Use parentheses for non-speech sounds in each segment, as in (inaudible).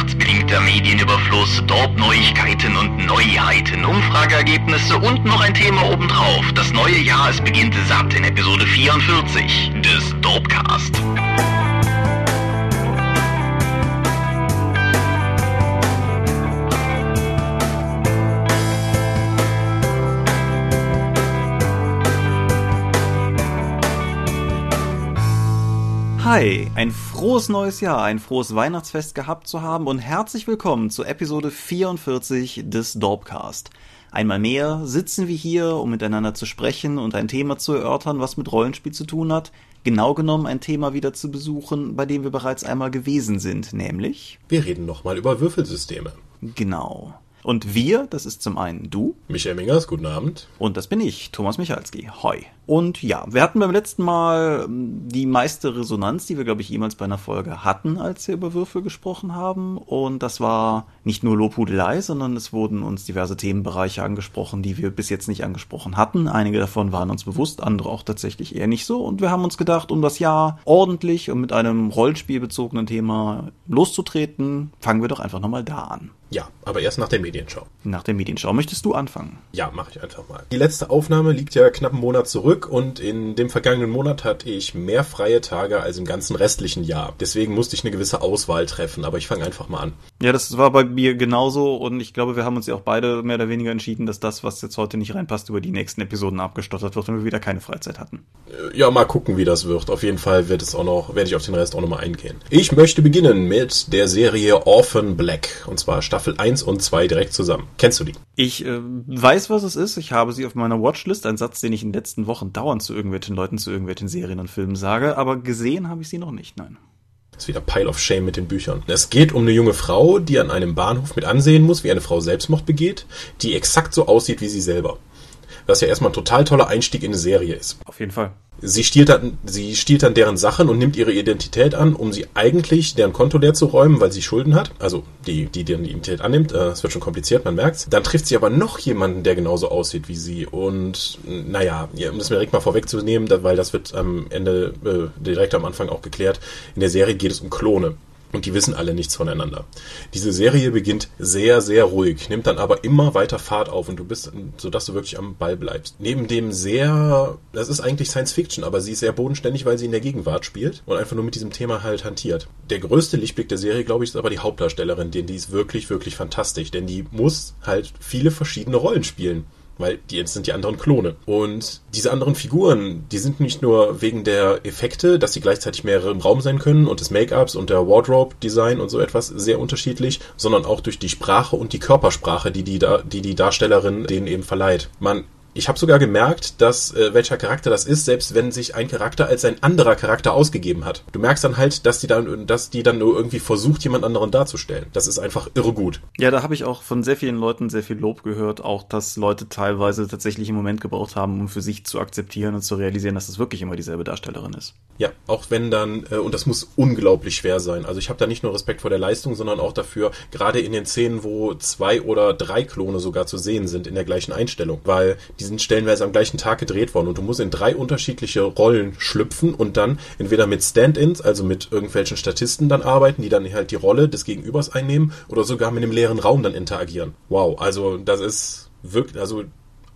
Weihnachtsbedingter Medienüberfluss, Dorp-Neuigkeiten und Neuheiten, Umfrageergebnisse und noch ein Thema obendrauf. Das neue Jahr, es beginnt satt in Episode 44 des Dorpcast. Hi, ein frohes neues Jahr, ein frohes Weihnachtsfest gehabt zu haben und herzlich willkommen zu Episode 44 des Dorpcast. Einmal mehr sitzen wir hier, um miteinander zu sprechen und ein Thema zu erörtern, was mit Rollenspiel zu tun hat. Genau genommen ein Thema wieder zu besuchen, bei dem wir bereits einmal gewesen sind, nämlich. Wir reden nochmal über Würfelsysteme. Genau. Und wir, das ist zum einen du. Michael Mingers, guten Abend. Und das bin ich, Thomas Michalski. Hoi. Und ja, wir hatten beim letzten Mal ähm, die meiste Resonanz, die wir, glaube ich, jemals bei einer Folge hatten, als wir über Würfel gesprochen haben. Und das war nicht nur Lobhudelei, sondern es wurden uns diverse Themenbereiche angesprochen, die wir bis jetzt nicht angesprochen hatten. Einige davon waren uns bewusst, andere auch tatsächlich eher nicht so. Und wir haben uns gedacht, um das Jahr ordentlich und mit einem Rollenspielbezogenen Thema loszutreten, fangen wir doch einfach nochmal da an. Ja, aber erst nach der Medienschau. Nach der Medienschau. Möchtest du anfangen? Ja, mache ich einfach mal. Die letzte Aufnahme liegt ja knapp einen Monat zurück und in dem vergangenen Monat hatte ich mehr freie Tage als im ganzen restlichen Jahr. Deswegen musste ich eine gewisse Auswahl treffen, aber ich fange einfach mal an. Ja, das war bei mir genauso und ich glaube, wir haben uns ja auch beide mehr oder weniger entschieden, dass das, was jetzt heute nicht reinpasst, über die nächsten Episoden abgestottert wird und wir wieder keine Freizeit hatten. Äh, ja, mal gucken, wie das wird. Auf jeden Fall wird es auch noch, werde ich auf den Rest auch nochmal eingehen. Ich möchte beginnen mit der Serie Orphan Black und zwar Staffel 1 und 2 direkt zusammen. Kennst du die? Ich äh, weiß, was es ist. Ich habe sie auf meiner Watchlist, ein Satz, den ich in den letzten Wochen dauernd zu irgendwelchen Leuten zu irgendwelchen Serien und Filmen sage, aber gesehen habe ich sie noch nicht, nein. Das ist wieder Pile of Shame mit den Büchern. Es geht um eine junge Frau, die an einem Bahnhof mit ansehen muss, wie eine Frau Selbstmord begeht, die exakt so aussieht wie sie selber. Was ja erstmal ein total toller Einstieg in eine Serie ist. Auf jeden Fall. Sie stiehlt, dann, sie stiehlt dann deren Sachen und nimmt ihre Identität an, um sie eigentlich deren Konto leer zu räumen, weil sie Schulden hat. Also die, die deren Identität annimmt. Äh, es wird schon kompliziert, man merkt's. Dann trifft sie aber noch jemanden, der genauso aussieht wie sie. Und naja, um das mir direkt mal vorwegzunehmen, weil das wird am Ende, äh, direkt am Anfang auch geklärt, in der Serie geht es um Klone. Und die wissen alle nichts voneinander. Diese Serie beginnt sehr, sehr ruhig, nimmt dann aber immer weiter Fahrt auf und du bist, sodass du wirklich am Ball bleibst. Neben dem sehr, das ist eigentlich Science Fiction, aber sie ist sehr bodenständig, weil sie in der Gegenwart spielt und einfach nur mit diesem Thema halt hantiert. Der größte Lichtblick der Serie, glaube ich, ist aber die Hauptdarstellerin, denn die ist wirklich, wirklich fantastisch, denn die muss halt viele verschiedene Rollen spielen weil die jetzt sind die anderen Klone. Und diese anderen Figuren, die sind nicht nur wegen der Effekte, dass sie gleichzeitig mehrere im Raum sein können und des Make-ups und der Wardrobe-Design und so etwas sehr unterschiedlich, sondern auch durch die Sprache und die Körpersprache, die die, die, die Darstellerin denen eben verleiht. Man ich habe sogar gemerkt, dass äh, welcher Charakter das ist, selbst wenn sich ein Charakter als ein anderer Charakter ausgegeben hat. Du merkst dann halt, dass die dann, dass die dann nur irgendwie versucht, jemand anderen darzustellen. Das ist einfach irre gut. Ja, da habe ich auch von sehr vielen Leuten sehr viel Lob gehört, auch dass Leute teilweise tatsächlich einen Moment gebraucht haben, um für sich zu akzeptieren und zu realisieren, dass es das wirklich immer dieselbe Darstellerin ist. Ja, auch wenn dann, äh, und das muss unglaublich schwer sein. Also ich habe da nicht nur Respekt vor der Leistung, sondern auch dafür, gerade in den Szenen, wo zwei oder drei Klone sogar zu sehen sind in der gleichen Einstellung, weil die sind stellenweise am gleichen Tag gedreht worden und du musst in drei unterschiedliche Rollen schlüpfen und dann entweder mit Stand-ins, also mit irgendwelchen Statisten dann arbeiten, die dann halt die Rolle des Gegenübers einnehmen oder sogar mit einem leeren Raum dann interagieren. Wow, also das ist wirklich, also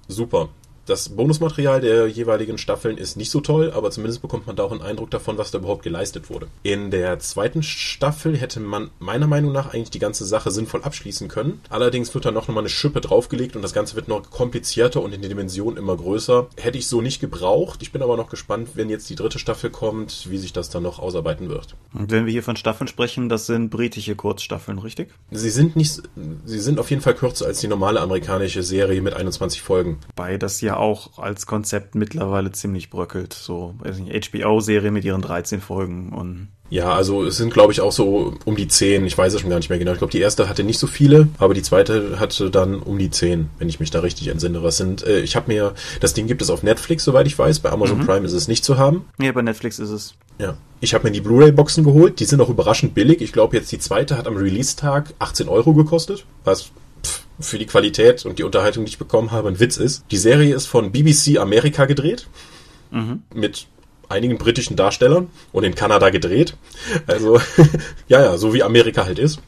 super. Das Bonusmaterial der jeweiligen Staffeln ist nicht so toll, aber zumindest bekommt man da auch einen Eindruck davon, was da überhaupt geleistet wurde. In der zweiten Staffel hätte man meiner Meinung nach eigentlich die ganze Sache sinnvoll abschließen können. Allerdings wird da noch mal eine Schippe draufgelegt und das Ganze wird noch komplizierter und in den Dimensionen immer größer. Hätte ich so nicht gebraucht. Ich bin aber noch gespannt, wenn jetzt die dritte Staffel kommt, wie sich das dann noch ausarbeiten wird. Und wenn wir hier von Staffeln sprechen, das sind britische Kurzstaffeln, richtig? Sie sind nicht, sie sind auf jeden Fall kürzer als die normale amerikanische Serie mit 21 Folgen. Bei das ja auch als Konzept mittlerweile ziemlich bröckelt. So, weiß nicht, HBO-Serie mit ihren 13 Folgen und. Ja, also es sind, glaube ich, auch so um die 10. Ich weiß es schon gar nicht mehr genau. Ich glaube, die erste hatte nicht so viele, aber die zweite hatte dann um die 10, wenn ich mich da richtig entsinne. Was sind, äh, ich habe mir, das Ding gibt es auf Netflix, soweit ich weiß. Bei Amazon mhm. Prime ist es nicht zu haben. Ja, bei Netflix ist es. Ja. Ich habe mir die Blu-ray-Boxen geholt. Die sind auch überraschend billig. Ich glaube, jetzt die zweite hat am Release-Tag 18 Euro gekostet, was für die Qualität und die Unterhaltung, die ich bekommen habe, ein Witz ist. Die Serie ist von BBC Amerika gedreht. Mhm. Mit einigen britischen Darstellern und in Kanada gedreht. Also, (laughs) ja, ja, so wie Amerika halt ist.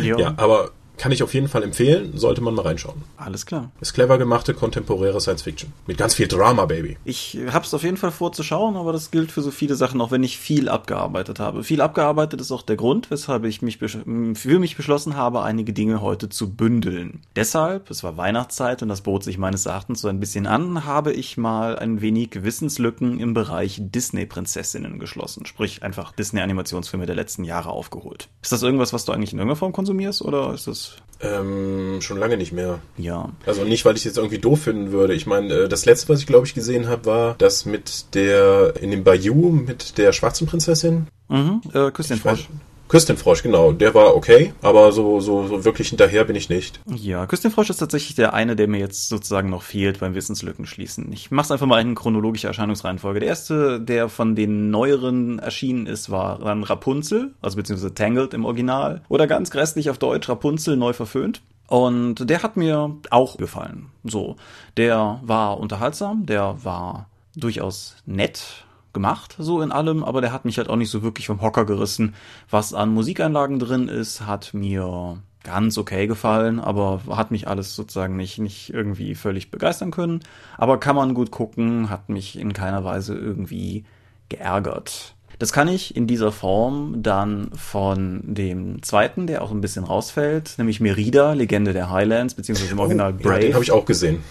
Ja. ja, aber kann ich auf jeden Fall empfehlen, sollte man mal reinschauen. Alles klar. Ist clever gemachte, kontemporäre Science Fiction. Mit ganz viel Drama, Baby. Ich hab's auf jeden Fall vorzuschauen, aber das gilt für so viele Sachen, auch wenn ich viel abgearbeitet habe. Viel abgearbeitet ist auch der Grund, weshalb ich mich für mich beschlossen habe, einige Dinge heute zu bündeln. Deshalb, es war Weihnachtszeit und das bot sich meines Erachtens so ein bisschen an, habe ich mal ein wenig Wissenslücken im Bereich Disney-Prinzessinnen geschlossen. Sprich, einfach Disney-Animationsfilme der letzten Jahre aufgeholt. Ist das irgendwas, was du eigentlich in irgendeiner Form konsumierst oder ist das ähm, schon lange nicht mehr. Ja. Also nicht, weil ich es jetzt irgendwie doof finden würde. Ich meine, äh, das letzte, was ich glaube ich gesehen habe, war das mit der in dem Bayou mit der schwarzen Prinzessin. Mhm. Äh, Küsschen Frosch. Küstenfrosch, genau. Der war okay, aber so, so, so wirklich hinterher bin ich nicht. Ja, Küstenfrosch ist tatsächlich der eine, der mir jetzt sozusagen noch fehlt beim Wissenslücken schließen. Ich mach's einfach mal in chronologischer Erscheinungsreihenfolge. Der erste, der von den neueren erschienen ist, war dann Rapunzel, also beziehungsweise Tangled im Original. Oder ganz grässlich auf Deutsch Rapunzel neu verföhnt. Und der hat mir auch gefallen. So, der war unterhaltsam, der war durchaus nett, gemacht, so in allem, aber der hat mich halt auch nicht so wirklich vom Hocker gerissen. Was an Musikeinlagen drin ist, hat mir ganz okay gefallen, aber hat mich alles sozusagen nicht, nicht irgendwie völlig begeistern können. Aber kann man gut gucken, hat mich in keiner Weise irgendwie geärgert. Das kann ich in dieser Form dann von dem zweiten, der auch ein bisschen rausfällt, nämlich Merida, Legende der Highlands, beziehungsweise im Original oh, Brave. Ja, den habe ich auch gesehen.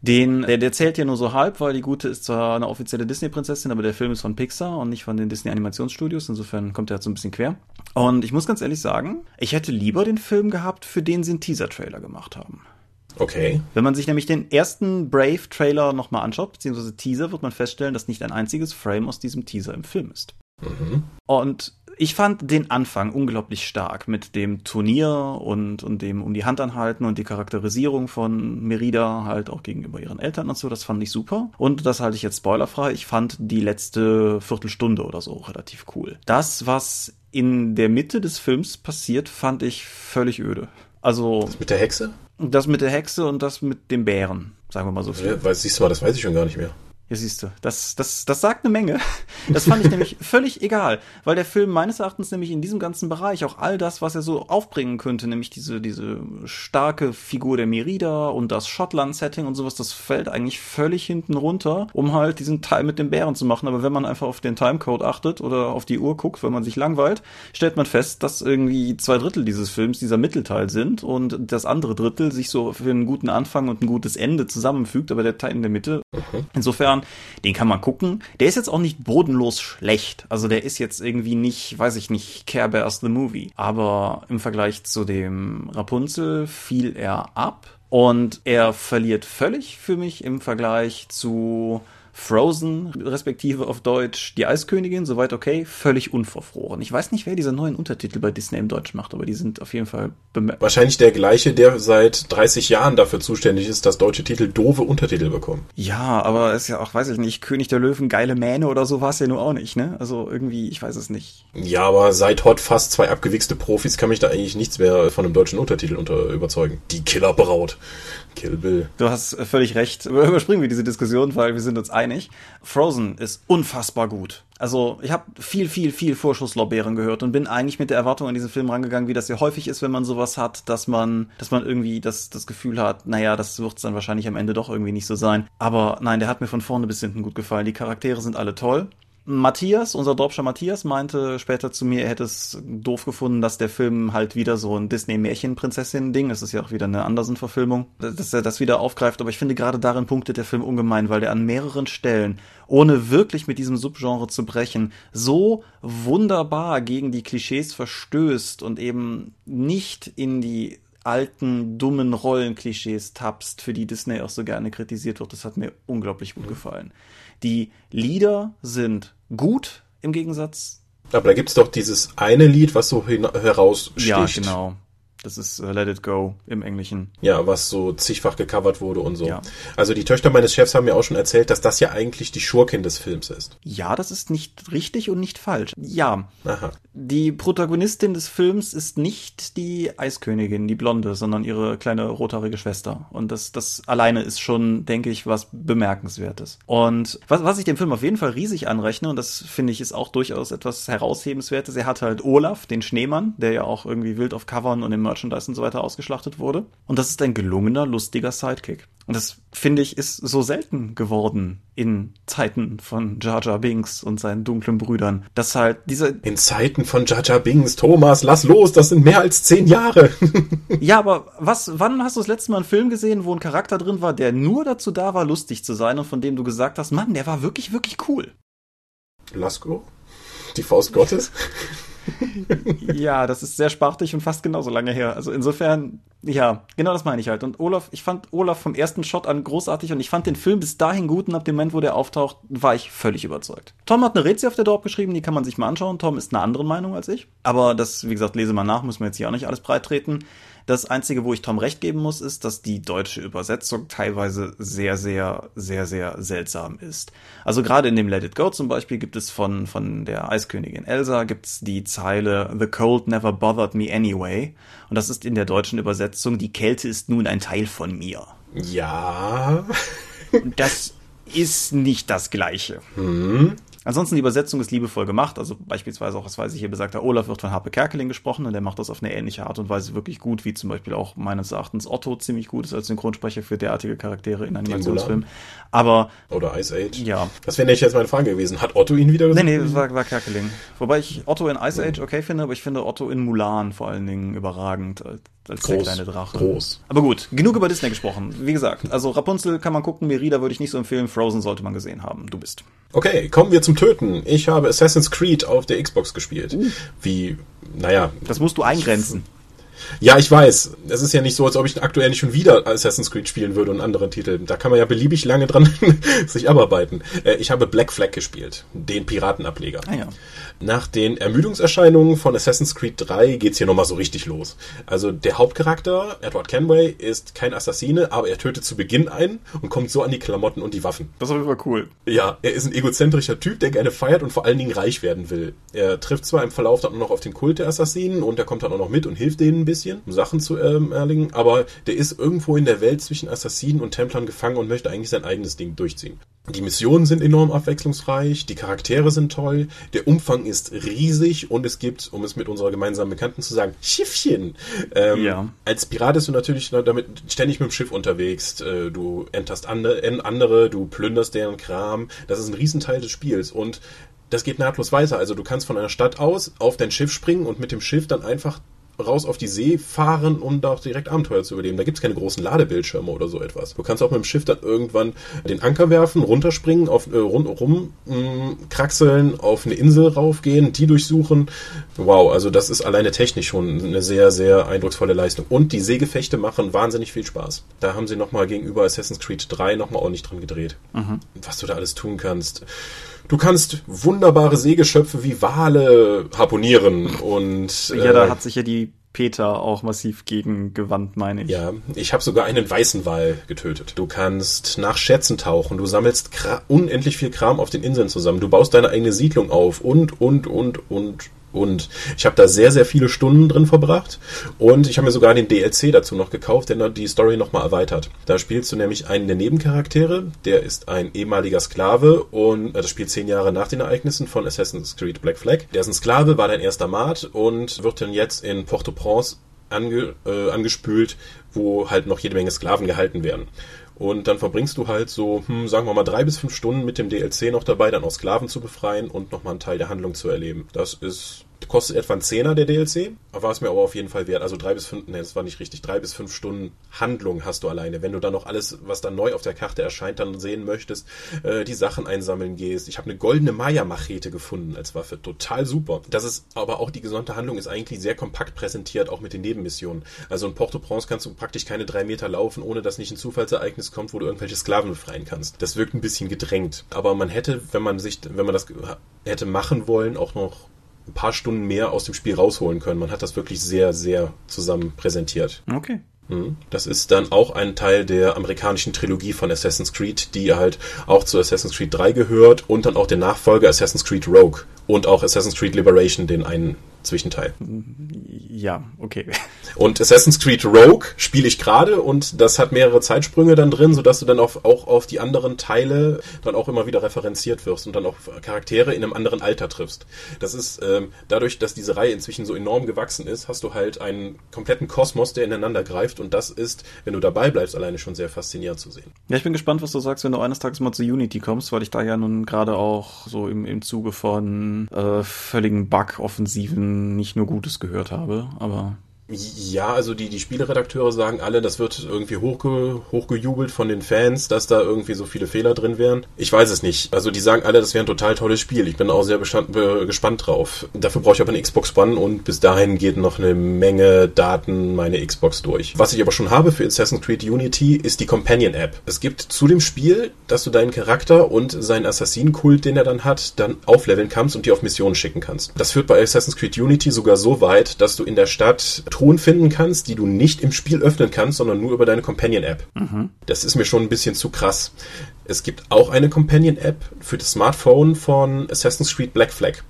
Den, der, der zählt ja nur so halb, weil die gute ist zwar eine offizielle Disney-Prinzessin, aber der Film ist von Pixar und nicht von den Disney-Animationsstudios. Insofern kommt er halt so ein bisschen quer. Und ich muss ganz ehrlich sagen, ich hätte lieber den Film gehabt, für den sie einen Teaser-Trailer gemacht haben. Okay. Wenn man sich nämlich den ersten Brave-Trailer nochmal anschaut, beziehungsweise Teaser, wird man feststellen, dass nicht ein einziges Frame aus diesem Teaser im Film ist. Mhm. Und ich fand den Anfang unglaublich stark mit dem Turnier und, und dem um die Hand anhalten und die Charakterisierung von Merida halt auch gegenüber ihren Eltern und so. Das fand ich super. Und das halte ich jetzt spoilerfrei. Ich fand die letzte Viertelstunde oder so relativ cool. Das, was in der Mitte des Films passiert, fand ich völlig öde. Also. Das mit der Hexe? Das mit der Hexe und das mit dem Bären, sagen wir mal so. Ja, siehst du mal, das weiß ich schon gar nicht mehr. Ja, siehst du, das, das, das sagt eine Menge. Das fand ich nämlich (laughs) völlig egal, weil der Film meines Erachtens nämlich in diesem ganzen Bereich auch all das, was er so aufbringen könnte, nämlich diese, diese starke Figur der Merida und das Schottland-Setting und sowas, das fällt eigentlich völlig hinten runter, um halt diesen Teil mit dem Bären zu machen. Aber wenn man einfach auf den Timecode achtet oder auf die Uhr guckt, wenn man sich langweilt, stellt man fest, dass irgendwie zwei Drittel dieses Films dieser Mittelteil sind und das andere Drittel sich so für einen guten Anfang und ein gutes Ende zusammenfügt, aber der Teil in der Mitte. Insofern Jahren. Den kann man gucken. Der ist jetzt auch nicht bodenlos schlecht. Also der ist jetzt irgendwie nicht, weiß ich nicht, Care Bears the Movie. Aber im Vergleich zu dem Rapunzel fiel er ab. Und er verliert völlig für mich im Vergleich zu Frozen, respektive auf Deutsch Die Eiskönigin, soweit okay, völlig unverfroren. Ich weiß nicht, wer diese neuen Untertitel bei Disney im Deutsch macht, aber die sind auf jeden Fall bemerkt. Wahrscheinlich der gleiche, der seit 30 Jahren dafür zuständig ist, dass deutsche Titel doofe Untertitel bekommen. Ja, aber ist ja auch, weiß ich nicht, König der Löwen, geile Mähne oder so war es ja nur auch nicht, ne? Also irgendwie, ich weiß es nicht. Ja, aber seit Hot fast zwei abgewichste Profis kann mich da eigentlich nichts mehr von einem deutschen Untertitel unter überzeugen. Die Killerbraut. Kill Bill. Du hast völlig recht. Überspringen wir diese Diskussion, weil wir sind uns einig. Frozen ist unfassbar gut. Also ich habe viel, viel, viel Vorschusslorbeeren gehört und bin eigentlich mit der Erwartung an diesen Film rangegangen, wie das ja häufig ist, wenn man sowas hat, dass man, dass man irgendwie das, das Gefühl hat, naja, das wird dann wahrscheinlich am Ende doch irgendwie nicht so sein. Aber nein, der hat mir von vorne bis hinten gut gefallen. Die Charaktere sind alle toll. Matthias, unser Dropscher Matthias, meinte später zu mir, er hätte es doof gefunden, dass der Film halt wieder so ein Disney-Märchen-Prinzessin-Ding, es ist ja auch wieder eine Andersen-Verfilmung, dass er das wieder aufgreift. Aber ich finde, gerade darin punktet der Film ungemein, weil der an mehreren Stellen, ohne wirklich mit diesem Subgenre zu brechen, so wunderbar gegen die Klischees verstößt und eben nicht in die alten, dummen Rollenklischees tapst, für die Disney auch so gerne kritisiert wird. Das hat mir unglaublich gut gefallen. Die Lieder sind gut im Gegensatz. Aber da gibt's doch dieses eine Lied, was so heraussticht. Ja, genau. Das ist uh, Let It Go im Englischen. Ja, was so zigfach gecovert wurde und so. Ja. Also die Töchter meines Chefs haben mir auch schon erzählt, dass das ja eigentlich die Schurkin des Films ist. Ja, das ist nicht richtig und nicht falsch. Ja. Aha. Die Protagonistin des Films ist nicht die Eiskönigin, die Blonde, sondern ihre kleine rothaarige Schwester. Und das, das alleine ist schon, denke ich, was bemerkenswertes. Und was, was ich dem Film auf jeden Fall riesig anrechne, und das finde ich ist auch durchaus etwas heraushebenswertes, er hat halt Olaf, den Schneemann, der ja auch irgendwie wild auf Covern und im Merchandise und so weiter ausgeschlachtet wurde. Und das ist ein gelungener, lustiger Sidekick. Und das, finde ich, ist so selten geworden in Zeiten von Jar Jar Binks und seinen dunklen Brüdern. Dass halt diese... In Zeiten von Jar Jar Binks, Thomas, lass los, das sind mehr als zehn Jahre. (laughs) ja, aber was, wann hast du das letzte Mal einen Film gesehen, wo ein Charakter drin war, der nur dazu da war, lustig zu sein und von dem du gesagt hast, Mann, der war wirklich, wirklich cool? Lasko? Die Faust Gottes? Ja, das ist sehr spartig und fast genauso lange her. Also insofern, ja, genau das meine ich halt. Und Olaf, ich fand Olaf vom ersten Shot an großartig und ich fand den Film bis dahin gut und ab dem Moment, wo der auftaucht, war ich völlig überzeugt. Tom hat eine Rätsel auf der Dorp geschrieben, die kann man sich mal anschauen. Tom ist eine andere Meinung als ich. Aber das, wie gesagt, lese mal nach, müssen wir jetzt hier auch nicht alles breit treten. Das Einzige, wo ich Tom recht geben muss, ist, dass die deutsche Übersetzung teilweise sehr, sehr, sehr, sehr seltsam ist. Also gerade in dem Let It Go zum Beispiel gibt es von, von der Eiskönigin Elsa gibt's die Zeile The cold never bothered me anyway. Und das ist in der deutschen Übersetzung, die Kälte ist nun ein Teil von mir. Ja. das ist nicht das Gleiche. Hm. Ansonsten die Übersetzung ist liebevoll gemacht. Also beispielsweise auch, was weiß ich hier besagt, der Olaf wird von Harpe Kerkeling gesprochen und der macht das auf eine ähnliche Art und Weise wirklich gut, wie zum Beispiel auch meines Erachtens Otto ziemlich gut ist als Synchronsprecher für derartige Charaktere in Animationsfilmen. Aber. Oder Ice Age. Ja. Das wäre nämlich jetzt meine Frage gewesen. Hat Otto ihn wieder gesagt? Nee, nee, das war, war Kerkeling. Wobei ich Otto in Ice Age okay finde, aber ich finde Otto in Mulan vor allen Dingen überragend als groß, der kleine Drache. Groß. Aber gut, genug über Disney gesprochen. Wie gesagt, also Rapunzel kann man gucken, Merida würde ich nicht so empfehlen, Frozen sollte man gesehen haben. Du bist. Okay, kommen wir zum Töten. Ich habe Assassin's Creed auf der Xbox gespielt. Uh. Wie, naja. Das musst du eingrenzen. Ja, ich weiß. Es ist ja nicht so, als ob ich aktuell nicht schon wieder Assassin's Creed spielen würde und andere Titel. Da kann man ja beliebig lange dran (laughs) sich abarbeiten. Äh, ich habe Black Flag gespielt, den Piratenableger. Ah, ja. Nach den Ermüdungserscheinungen von Assassin's Creed 3 geht's hier nochmal so richtig los. Also der Hauptcharakter, Edward Kenway, ist kein Assassine, aber er tötet zu Beginn ein und kommt so an die Klamotten und die Waffen. Das ist aber cool. Ja, er ist ein egozentrischer Typ, der gerne feiert und vor allen Dingen reich werden will. Er trifft zwar im Verlauf dann noch auf den Kult der Assassinen und er kommt dann auch noch mit und hilft denen ein bisschen, um Sachen zu ähm, erlingen, aber der ist irgendwo in der Welt zwischen Assassinen und Templern gefangen und möchte eigentlich sein eigenes Ding durchziehen. Die Missionen sind enorm abwechslungsreich, die Charaktere sind toll, der Umfang ist riesig und es gibt, um es mit unserer gemeinsamen Bekannten zu sagen, Schiffchen. Ähm, ja. Als Pirat bist du natürlich damit ständig mit dem Schiff unterwegs. Äh, du enterst andere, andere, du plünderst deren Kram. Das ist ein Riesenteil des Spiels und das geht nahtlos weiter. Also du kannst von einer Stadt aus auf dein Schiff springen und mit dem Schiff dann einfach raus auf die See fahren, um da auch direkt Abenteuer zu überleben. Da gibt's keine großen Ladebildschirme oder so etwas. Du kannst auch mit dem Schiff dann irgendwann den Anker werfen, runterspringen, auf, äh, rundherum mm, kraxeln, auf eine Insel raufgehen, die durchsuchen. Wow, also das ist alleine technisch schon eine sehr, sehr eindrucksvolle Leistung. Und die Seegefechte machen wahnsinnig viel Spaß. Da haben sie nochmal gegenüber Assassin's Creed 3 nochmal ordentlich dran gedreht. Mhm. Was du da alles tun kannst. Du kannst wunderbare Seegeschöpfe wie Wale harponieren und. Ja, äh, da hat sich ja die Peter auch massiv gegen gewandt, meine ich. Ja, ich habe sogar einen weißen Wal getötet. Du kannst nach Schätzen tauchen, du sammelst unendlich viel Kram auf den Inseln zusammen, du baust deine eigene Siedlung auf und, und, und, und, und ich habe da sehr, sehr viele Stunden drin verbracht. Und ich habe mir sogar den DLC dazu noch gekauft, der die Story nochmal erweitert. Da spielst du nämlich einen der Nebencharaktere, der ist ein ehemaliger Sklave und äh, das spielt zehn Jahre nach den Ereignissen von Assassin's Creed Black Flag. Der ist ein Sklave, war dein erster Mat und wird dann jetzt in Port-au-Prince ange, äh, angespült, wo halt noch jede Menge Sklaven gehalten werden. Und dann verbringst du halt so, hm, sagen wir mal, drei bis fünf Stunden mit dem DLC noch dabei, dann auch Sklaven zu befreien und nochmal einen Teil der Handlung zu erleben. Das ist kostet etwa ein Zehner der DLC, war es mir aber auf jeden Fall wert. Also drei bis fünf, nee, das war nicht richtig, drei bis fünf Stunden Handlung hast du alleine. Wenn du dann noch alles, was dann neu auf der Karte erscheint, dann sehen möchtest, äh, die Sachen einsammeln gehst. Ich habe eine goldene Maya-Machete gefunden als Waffe, total super. Das ist aber auch die gesamte Handlung ist eigentlich sehr kompakt präsentiert, auch mit den Nebenmissionen. Also in Port-au-Prince kannst du praktisch keine drei Meter laufen, ohne dass nicht ein Zufallsereignis kommt, wo du irgendwelche Sklaven befreien kannst. Das wirkt ein bisschen gedrängt. Aber man hätte, wenn man sich, wenn man das hätte machen wollen, auch noch ein paar Stunden mehr aus dem Spiel rausholen können. Man hat das wirklich sehr, sehr zusammen präsentiert. Okay. Mhm. Das ist dann auch ein Teil der amerikanischen Trilogie von Assassin's Creed, die halt auch zu Assassin's Creed 3 gehört und dann auch der Nachfolger Assassin's Creed Rogue und auch Assassin's Creed Liberation, den einen Zwischenteil. Ja, okay. Und Assassin's Creed Rogue spiele ich gerade und das hat mehrere Zeitsprünge dann drin, sodass du dann auf, auch auf die anderen Teile dann auch immer wieder referenziert wirst und dann auch Charaktere in einem anderen Alter triffst. Das ist ähm, dadurch, dass diese Reihe inzwischen so enorm gewachsen ist, hast du halt einen kompletten Kosmos, der ineinander greift und das ist, wenn du dabei bleibst, alleine schon sehr faszinierend zu sehen. Ja, ich bin gespannt, was du sagst, wenn du eines Tages mal zu Unity kommst, weil ich da ja nun gerade auch so im, im Zuge von äh, völligen Bug-Offensiven nicht nur Gutes gehört habe, aber ja, also die, die Spieleredakteure sagen alle, das wird irgendwie hochge, hochgejubelt von den Fans, dass da irgendwie so viele Fehler drin wären. Ich weiß es nicht. Also die sagen alle, das wäre ein total tolles Spiel. Ich bin auch sehr bestand, be, gespannt drauf. Dafür brauche ich aber eine Xbox One und bis dahin geht noch eine Menge Daten meine Xbox durch. Was ich aber schon habe für Assassin's Creed Unity ist die Companion App. Es gibt zu dem Spiel, dass du deinen Charakter und seinen Assassinenkult, den er dann hat, dann aufleveln kannst und die auf Missionen schicken kannst. Das führt bei Assassin's Creed Unity sogar so weit, dass du in der Stadt Truhen finden kannst, die du nicht im Spiel öffnen kannst, sondern nur über deine Companion-App. Mhm. Das ist mir schon ein bisschen zu krass. Es gibt auch eine Companion-App für das Smartphone von Assassin's Creed Black Flag.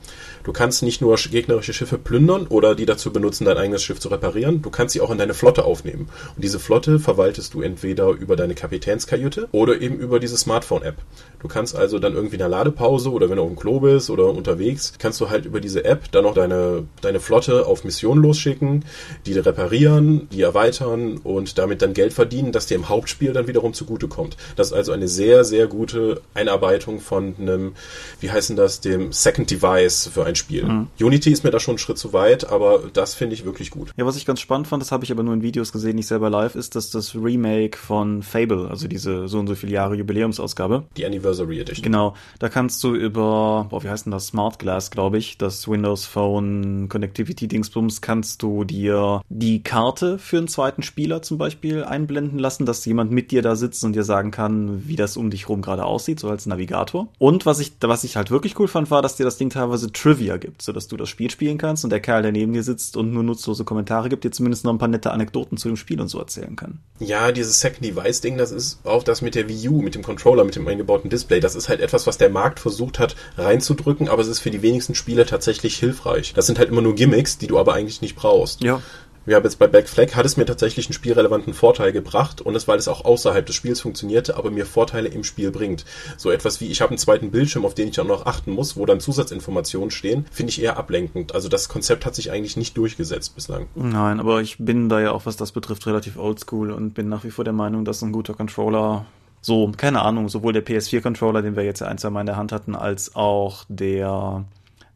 Du kannst nicht nur gegnerische Schiffe plündern oder die dazu benutzen, dein eigenes Schiff zu reparieren, du kannst sie auch in deine Flotte aufnehmen. Und diese Flotte verwaltest du entweder über deine Kapitänskajüte oder eben über diese Smartphone-App. Du kannst also dann irgendwie in der Ladepause oder wenn du auf dem Klo bist oder unterwegs, kannst du halt über diese App dann noch deine, deine Flotte auf Mission losschicken, die reparieren, die erweitern und damit dann Geld verdienen, das dir im Hauptspiel dann wiederum zugutekommt. Das ist also eine sehr, sehr gute Einarbeitung von einem, wie heißen das, dem Second Device für ein Spiel. Mhm. Unity ist mir da schon einen Schritt zu weit, aber das finde ich wirklich gut. Ja, was ich ganz spannend fand, das habe ich aber nur in Videos gesehen, nicht selber live, ist, dass das Remake von Fable, also diese so und so viele Jahre Jubiläumsausgabe. Die Anniversary Edition. Genau, da kannst du über, boah, wie heißt denn das, Smart Glass, glaube ich, das Windows Phone Connectivity Dingsbums, kannst du dir die Karte für einen zweiten Spieler zum Beispiel einblenden lassen, dass jemand mit dir da sitzt und dir sagen kann, wie das um dich rum gerade aussieht, so als Navigator. Und was ich, was ich halt wirklich cool fand, war, dass dir das Ding teilweise Trivia Trivia gibt, sodass du das Spiel spielen kannst und der Kerl, der neben dir sitzt und nur nutzlose Kommentare gibt, dir zumindest noch ein paar nette Anekdoten zu dem Spiel und so erzählen kann. Ja, dieses Second Device Ding, das ist auch das mit der Wii U, mit dem Controller, mit dem eingebauten Display. Das ist halt etwas, was der Markt versucht hat reinzudrücken, aber es ist für die wenigsten Spieler tatsächlich hilfreich. Das sind halt immer nur Gimmicks, die du aber eigentlich nicht brauchst. Ja wir haben jetzt bei Black Flag hat es mir tatsächlich einen spielrelevanten Vorteil gebracht und es, weil es auch außerhalb des Spiels funktionierte, aber mir Vorteile im Spiel bringt. So etwas wie, ich habe einen zweiten Bildschirm, auf den ich auch noch achten muss, wo dann Zusatzinformationen stehen, finde ich eher ablenkend. Also das Konzept hat sich eigentlich nicht durchgesetzt bislang. Nein, aber ich bin da ja auch, was das betrifft, relativ oldschool und bin nach wie vor der Meinung, dass ein guter Controller so, keine Ahnung, sowohl der PS4-Controller, den wir jetzt ein, zwei Mal in der Hand hatten, als auch der,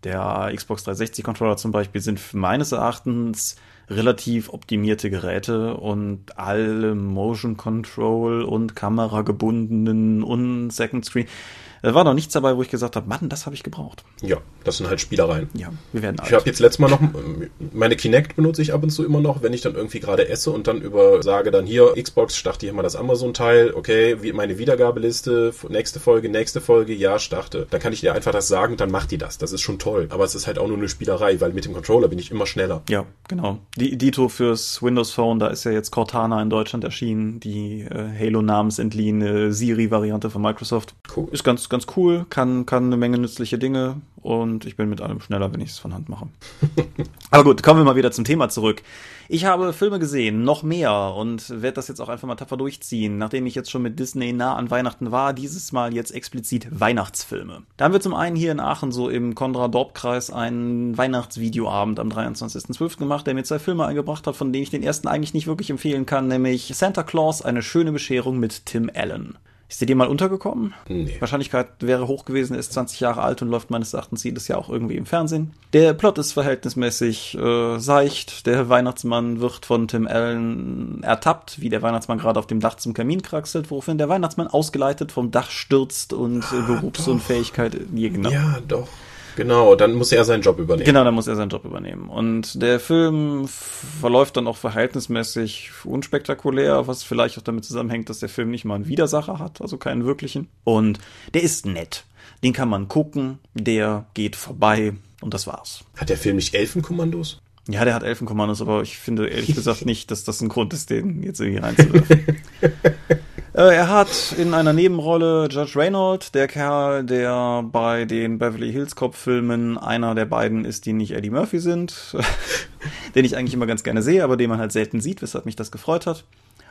der Xbox 360-Controller zum Beispiel sind meines Erachtens relativ optimierte Geräte und alle Motion Control und Kamera gebundenen und Second Screen. Da war noch nichts dabei, wo ich gesagt habe, Mann, das habe ich gebraucht. Ja, das sind halt Spielereien. Ja, wir werden alt. Ich habe jetzt letztes Mal noch, meine Kinect benutze ich ab und zu immer noch, wenn ich dann irgendwie gerade esse und dann über sage dann hier, Xbox, starte hier mal das Amazon-Teil, okay, wie meine Wiedergabeliste, nächste Folge, nächste Folge, ja, starte. Dann kann ich dir einfach das sagen, dann macht die das. Das ist schon toll. Aber es ist halt auch nur eine Spielerei, weil mit dem Controller bin ich immer schneller. Ja, genau. Die Dito fürs Windows Phone, da ist ja jetzt Cortana in Deutschland erschienen, die äh, Halo-namensentliehene Siri-Variante von Microsoft. Cool. Ist ganz, ganz cool, kann, kann eine Menge nützliche Dinge und ich bin mit allem schneller, wenn ich es von Hand mache. (laughs) Aber gut, kommen wir mal wieder zum Thema zurück. Ich habe Filme gesehen, noch mehr und werde das jetzt auch einfach mal tapfer durchziehen, nachdem ich jetzt schon mit Disney nah an Weihnachten war, dieses Mal jetzt explizit Weihnachtsfilme. Da haben wir zum einen hier in Aachen so im Konrad-Dorp-Kreis einen Weihnachtsvideoabend am 23.12. gemacht, der mir zwei Filme eingebracht hat, von denen ich den ersten eigentlich nicht wirklich empfehlen kann, nämlich Santa Claus, eine schöne Bescherung mit Tim Allen. Ist dir die mal untergekommen? Nee. Wahrscheinlichkeit wäre hoch gewesen, ist 20 Jahre alt und läuft meines Erachtens jedes Jahr auch irgendwie im Fernsehen. Der Plot ist verhältnismäßig äh, seicht. Der Weihnachtsmann wird von Tim Allen ertappt, wie der Weihnachtsmann gerade auf dem Dach zum Kamin kraxelt, woraufhin der Weihnachtsmann ausgeleitet vom Dach stürzt und äh, Berufsunfähigkeit. Ja, genau. ja, doch. Genau, dann muss er seinen Job übernehmen. Genau, dann muss er seinen Job übernehmen. Und der Film verläuft dann auch verhältnismäßig unspektakulär, was vielleicht auch damit zusammenhängt, dass der Film nicht mal einen Widersacher hat, also keinen wirklichen. Und der ist nett. Den kann man gucken, der geht vorbei und das war's. Hat der Film nicht Elfenkommandos? Ja, der hat Elfenkommandos, aber ich finde ehrlich gesagt (laughs) nicht, dass das ein Grund ist, den jetzt irgendwie reinzuwerfen. (laughs) äh, er hat in einer Nebenrolle Judge Reynolds, der Kerl, der bei den Beverly Hills Cop Filmen einer der beiden ist, die nicht Eddie Murphy sind, (laughs) den ich eigentlich immer ganz gerne sehe, aber den man halt selten sieht, weshalb mich das gefreut hat.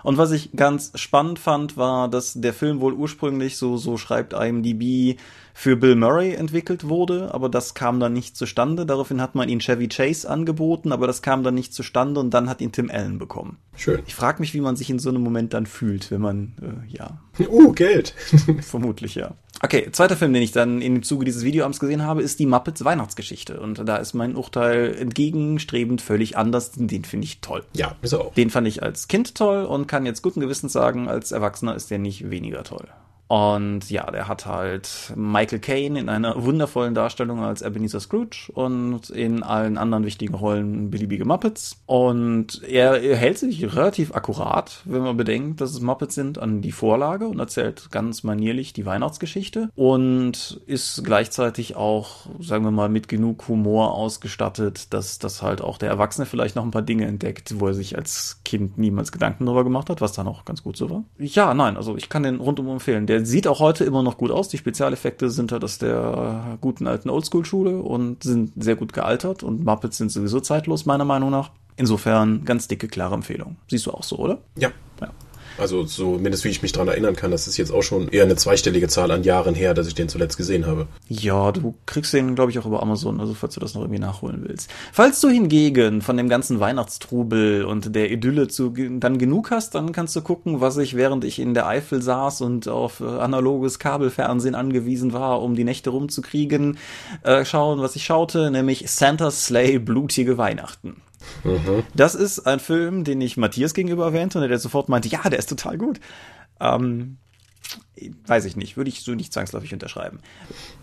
Und was ich ganz spannend fand, war, dass der Film wohl ursprünglich, so, so schreibt IMDb, für Bill Murray entwickelt wurde, aber das kam dann nicht zustande. Daraufhin hat man ihn Chevy Chase angeboten, aber das kam dann nicht zustande und dann hat ihn Tim Allen bekommen. Schön. Ich frage mich, wie man sich in so einem Moment dann fühlt, wenn man, äh, ja. Uh, (laughs) Geld. (laughs) Vermutlich, ja. Okay, zweiter Film, den ich dann im Zuge dieses Videoabends gesehen habe, ist die Muppets Weihnachtsgeschichte. Und da ist mein Urteil entgegenstrebend völlig anders. Den finde ich toll. Ja, auch. Den fand ich als Kind toll und kann jetzt guten Gewissens sagen, als Erwachsener ist der nicht weniger toll. Und ja, der hat halt Michael Caine in einer wundervollen Darstellung als Ebenezer Scrooge und in allen anderen wichtigen Rollen beliebige Muppets. Und er, hält sich relativ akkurat, wenn man bedenkt, dass es Muppets sind, an die Vorlage und erzählt ganz manierlich die Weihnachtsgeschichte und ist gleichzeitig auch, sagen wir mal, mit genug Humor ausgestattet, dass das halt auch der Erwachsene vielleicht noch ein paar Dinge entdeckt, wo er sich als Kind niemals Gedanken darüber gemacht hat, was dann auch ganz gut so war. Ja, nein, also ich kann den rundum empfehlen. Der sieht auch heute immer noch gut aus. Die Spezialeffekte sind halt aus der guten alten Oldschool-Schule und sind sehr gut gealtert und Muppets sind sowieso zeitlos, meiner Meinung nach. Insofern ganz dicke, klare Empfehlung. Siehst du auch so, oder? Ja. ja. Also zumindest wie ich mich daran erinnern kann, das ist jetzt auch schon eher eine zweistellige Zahl an Jahren her, dass ich den zuletzt gesehen habe. Ja, du kriegst den, glaube ich, auch über Amazon, also falls du das noch irgendwie nachholen willst. Falls du hingegen von dem ganzen Weihnachtstrubel und der Idylle zu, dann genug hast, dann kannst du gucken, was ich, während ich in der Eifel saß und auf äh, analoges Kabelfernsehen angewiesen war, um die Nächte rumzukriegen, äh, schauen, was ich schaute, nämlich Santa's Slay Blutige Weihnachten. Mhm. Das ist ein Film, den ich Matthias gegenüber erwähnte und der sofort meinte, ja, der ist total gut. Ähm, weiß ich nicht, würde ich so nicht zwangsläufig unterschreiben.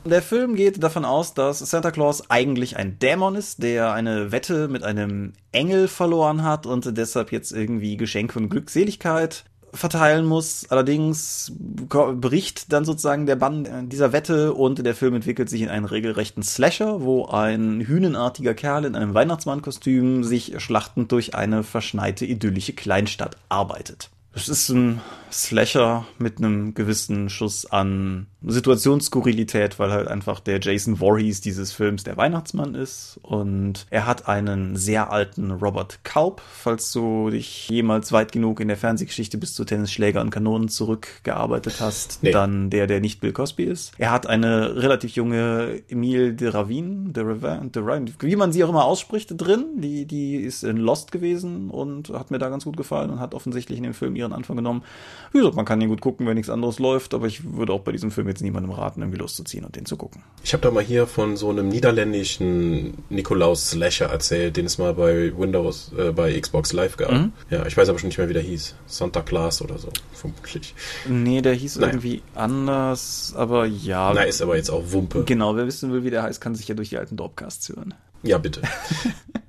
Der Film geht davon aus, dass Santa Claus eigentlich ein Dämon ist, der eine Wette mit einem Engel verloren hat und deshalb jetzt irgendwie Geschenke und Glückseligkeit verteilen muss. Allerdings bricht dann sozusagen der Bann äh, dieser Wette und der Film entwickelt sich in einen regelrechten Slasher, wo ein hünenartiger Kerl in einem Weihnachtsmannkostüm sich schlachtend durch eine verschneite idyllische Kleinstadt arbeitet. Es ist ein Slasher mit einem gewissen Schuss an Situationsskurrilität, weil halt einfach der Jason Voorhees dieses Films der Weihnachtsmann ist und er hat einen sehr alten Robert Kaub, falls du dich jemals weit genug in der Fernsehgeschichte bis zu Tennisschläger und Kanonen zurückgearbeitet hast, nee. dann der, der nicht Bill Cosby ist. Er hat eine relativ junge Emile de Ravine, de Ravine, de Ravine, wie man sie auch immer ausspricht, drin, die, die ist in Lost gewesen und hat mir da ganz gut gefallen und hat offensichtlich in dem Film ihren Anfang genommen. Wie gesagt, man kann ihn gut gucken, wenn nichts anderes läuft, aber ich würde auch bei diesem Film jetzt niemandem raten, irgendwie loszuziehen und den zu gucken. Ich habe da mal hier von so einem niederländischen Nikolaus Slasher erzählt, den es mal bei Windows, äh, bei Xbox Live gab. Mhm. Ja, ich weiß aber schon nicht mehr, wie der hieß. Santa Claus oder so, vermutlich. Nee, der hieß naja. irgendwie anders, aber ja. Na, ist aber jetzt auch Wumpe. Genau, wer wissen will, wie der heißt, kann sich ja durch die alten Dropcasts hören. Ja, bitte. (laughs)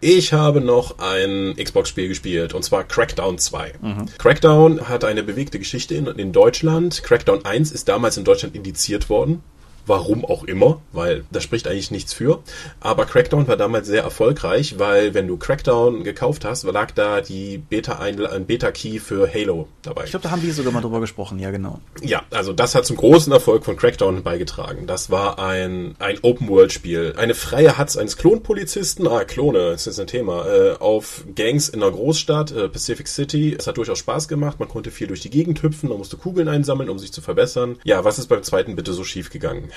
Ich habe noch ein Xbox-Spiel gespielt, und zwar Crackdown 2. Mhm. Crackdown hat eine bewegte Geschichte in, in Deutschland. Crackdown 1 ist damals in Deutschland indiziert worden Warum auch immer, weil da spricht eigentlich nichts für. Aber Crackdown war damals sehr erfolgreich, weil wenn du Crackdown gekauft hast, lag da die Beta ein Beta-Key für Halo dabei. Ich glaube, da haben wir sogar mal drüber gesprochen, ja genau. Ja, also das hat zum großen Erfolg von Crackdown beigetragen. Das war ein, ein Open-World-Spiel. Eine freie Hatz eines Klonpolizisten, ah, Klone, das ist ein Thema, äh, auf Gangs in einer Großstadt, äh, Pacific City. Es hat durchaus Spaß gemacht, man konnte viel durch die Gegend hüpfen, man musste Kugeln einsammeln, um sich zu verbessern. Ja, was ist beim zweiten bitte so schief gegangen?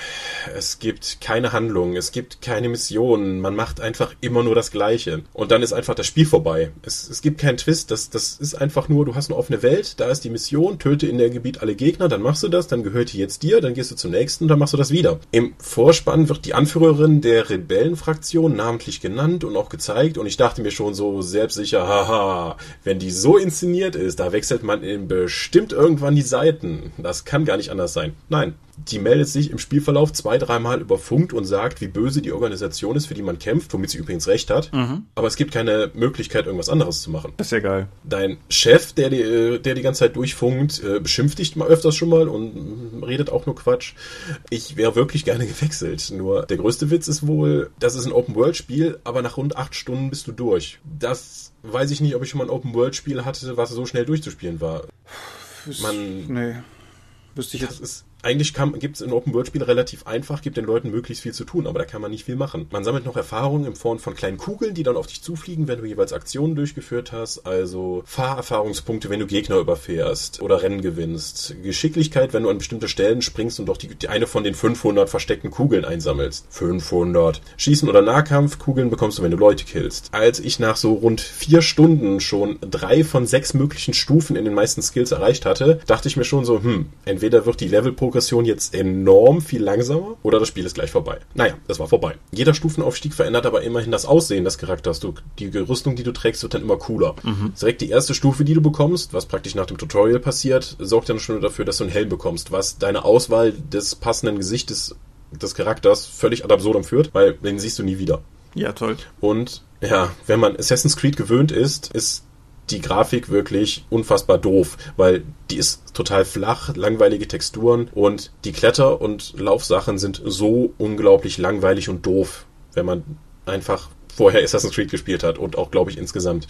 Es gibt keine Handlung, es gibt keine Missionen, man macht einfach immer nur das Gleiche. Und dann ist einfach das Spiel vorbei. Es, es gibt keinen Twist, das, das ist einfach nur, du hast eine offene Welt, da ist die Mission, töte in der Gebiet alle Gegner, dann machst du das, dann gehört die jetzt dir, dann gehst du zum nächsten, dann machst du das wieder. Im Vorspann wird die Anführerin der Rebellenfraktion namentlich genannt und auch gezeigt und ich dachte mir schon so selbstsicher, haha, wenn die so inszeniert ist, da wechselt man bestimmt irgendwann die Seiten. Das kann gar nicht anders sein. Nein, die meldet sich im Spielverlauf Spielverlauf zwei, dreimal überfunkt und sagt, wie böse die Organisation ist, für die man kämpft, womit sie übrigens recht hat. Mhm. Aber es gibt keine Möglichkeit, irgendwas anderes zu machen. Das ist ja geil. Dein Chef, der die, äh, der die ganze Zeit durchfunkt, äh, beschimpft dich mal öfters schon mal und redet auch nur Quatsch. Ich wäre wirklich gerne (laughs) gewechselt. Nur der größte Witz ist wohl, das ist ein Open-World-Spiel, aber nach rund acht Stunden bist du durch. Das weiß ich nicht, ob ich schon mal ein Open-World-Spiel hatte, was so schnell durchzuspielen war. Man, Nee. Wüsste ich das jetzt. ist eigentlich gibt es in Open World Spielen relativ einfach, gibt den Leuten möglichst viel zu tun, aber da kann man nicht viel machen. Man sammelt noch Erfahrungen in Form von kleinen Kugeln, die dann auf dich zufliegen, wenn du jeweils Aktionen durchgeführt hast, also Fahrerfahrungspunkte, wenn du Gegner überfährst oder Rennen gewinnst, Geschicklichkeit, wenn du an bestimmte Stellen springst und doch die, die eine von den 500 versteckten Kugeln einsammelst. 500. Schießen oder Nahkampf, Kugeln bekommst du, wenn du Leute killst. Als ich nach so rund vier Stunden schon drei von sechs möglichen Stufen in den meisten Skills erreicht hatte, dachte ich mir schon so, hm, entweder wird die Levelprogression jetzt enorm viel langsamer oder das Spiel ist gleich vorbei. Naja, es war vorbei. Jeder Stufenaufstieg verändert aber immerhin das Aussehen des Charakters. Du, die Rüstung, die du trägst, wird dann immer cooler. Direkt die erste Stufe, die du bekommst, was praktisch nach dem Tutorial passiert, sorgt dann schon dafür, dass du einen Helm bekommst, was deine Auswahl des passenden Gesichtes des Charakters völlig ad absurdum führt, weil den siehst du nie wieder. Ja, toll. Und ja, wenn man Assassin's Creed gewöhnt ist, ist die Grafik wirklich unfassbar doof, weil die ist total flach, langweilige Texturen und die Kletter- und Laufsachen sind so unglaublich langweilig und doof, wenn man einfach vorher (laughs) Assassin's Creed gespielt hat und auch, glaube ich, insgesamt.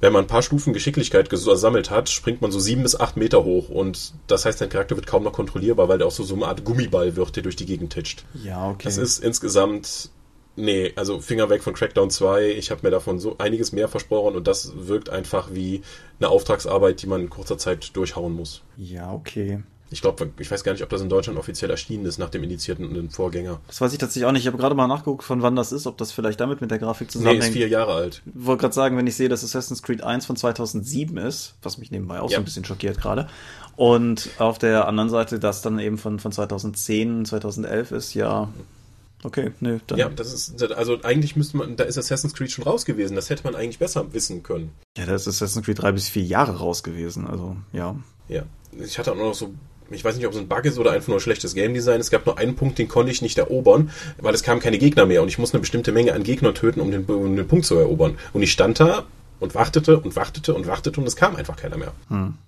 Wenn man ein paar Stufen Geschicklichkeit gesammelt hat, springt man so sieben bis acht Meter hoch und das heißt, dein Charakter wird kaum noch kontrollierbar, weil der auch so, so eine Art Gummiball wird, der durch die Gegend titscht. Ja, okay. Das ist insgesamt Nee, also Finger weg von Crackdown 2. Ich habe mir davon so einiges mehr versprochen und das wirkt einfach wie eine Auftragsarbeit, die man in kurzer Zeit durchhauen muss. ja, okay. Ich glaube, ich weiß gar nicht, ob das in Deutschland offiziell erschienen ist nach dem indizierten Vorgänger. Das weiß ich tatsächlich auch nicht. Ich habe gerade mal nachgeguckt, von wann das ist, ob das vielleicht damit mit der Grafik Nee, zusammenhängt. ist vier Jahre alt. Ich wollte gerade sagen, wenn ich sehe, dass Assassin's Creed 1 von 2007 ist, was mich nebenbei auch Ja. so ein bisschen schockiert gerade, und auf der anderen Seite das dann eben von, von 2010, 2011 ist, ja, okay, nö, dann, Ja, das ist, also eigentlich müsste man, da ist Assassin's Creed schon raus gewesen. Das hätte man eigentlich besser wissen können. ja, da ist Assassin's Creed drei bis vier Jahre raus gewesen, also, ja. Ja. Ich hatte auch noch so, ich weiß nicht, ob es ein Bug ist oder einfach nur schlechtes Game Design. Es gab nur einen Punkt, den konnte ich nicht erobern, weil es kamen keine Gegner mehr und ich musste eine bestimmte Menge an Gegner töten, um den, um den Punkt zu erobern. Und ich stand da und wartete und wartete und wartete und es kam einfach keiner mehr.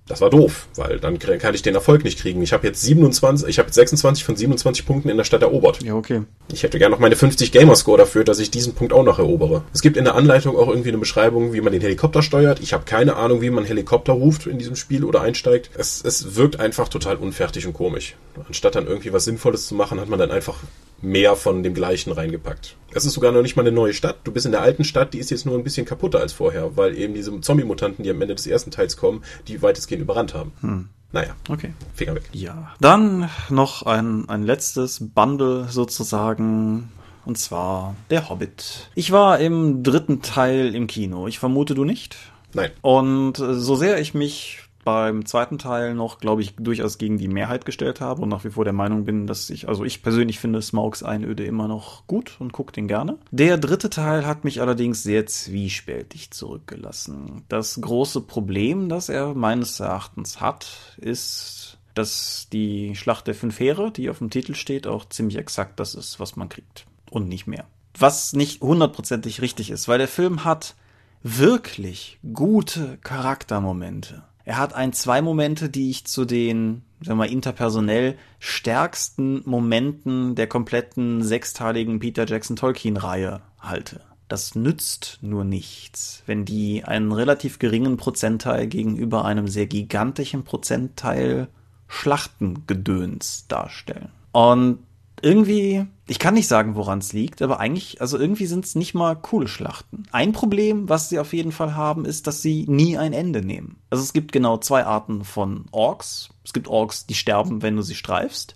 Das war doof, weil dann kann ich den Erfolg nicht kriegen. Ich habe jetzt 27, ich habe jetzt 26 von 27 Punkten in der Stadt erobert. Ja, okay. Ich hätte gerne noch meine 50 Gamerscore dafür, dass ich diesen Punkt auch noch erobere. Es gibt in der Anleitung auch irgendwie eine Beschreibung, wie man den Helikopter steuert. Ich habe keine Ahnung, wie man Helikopter ruft in diesem Spiel oder einsteigt. Es, es wirkt einfach total unfertig und komisch. Anstatt dann irgendwie was Sinnvolles zu machen, hat man dann einfach mehr von dem Gleichen reingepackt. Es ist sogar noch nicht mal eine neue Stadt. Du bist in der alten Stadt, die ist jetzt nur ein bisschen kaputter als vorher, weil eben diese Zombie-Mutanten, die am Ende des ersten Teils kommen, die weitestgehend überrannt haben. Naja, Okay. Finger weg. Ja. Dann noch ein, ein letztes Bundle sozusagen. Und zwar der Hobbit. Ich war im dritten Teil im Kino. Ich vermute du nicht. Nein. Und so sehr ich mich beim zweiten Teil noch, glaube ich, durchaus gegen die Mehrheit gestellt habe und nach wie vor der Meinung bin, dass ich, also ich persönlich finde Smaugs Einöde immer noch gut und gucke den gerne. Der dritte Teil hat mich allerdings sehr zwiespältig zurückgelassen. Das große Problem, das er meines Erachtens hat, ist, dass die Schlacht der fünf Heere, die auf dem Titel steht, auch ziemlich exakt das ist, was man kriegt. Und nicht mehr. Was nicht hundertprozentig richtig ist, weil der Film hat wirklich gute Charaktermomente. Er hat ein, zwei Momente, die ich zu den, sagen wir mal, interpersonell stärksten Momenten der kompletten sechsteiligen Peter Jackson Tolkien-Reihe halte. Das nützt nur nichts, wenn die einen relativ geringen Prozentteil gegenüber einem sehr gigantischen Prozentteil Schlachtengedöns darstellen. Und irgendwie, ich kann nicht sagen, woran es liegt, aber eigentlich, also irgendwie sind es nicht mal coole Schlachten. Ein Problem, was sie auf jeden Fall haben, ist, dass sie nie ein Ende nehmen. Also es gibt genau zwei Arten von Orks. Es gibt Orks, die sterben, wenn du sie streifst.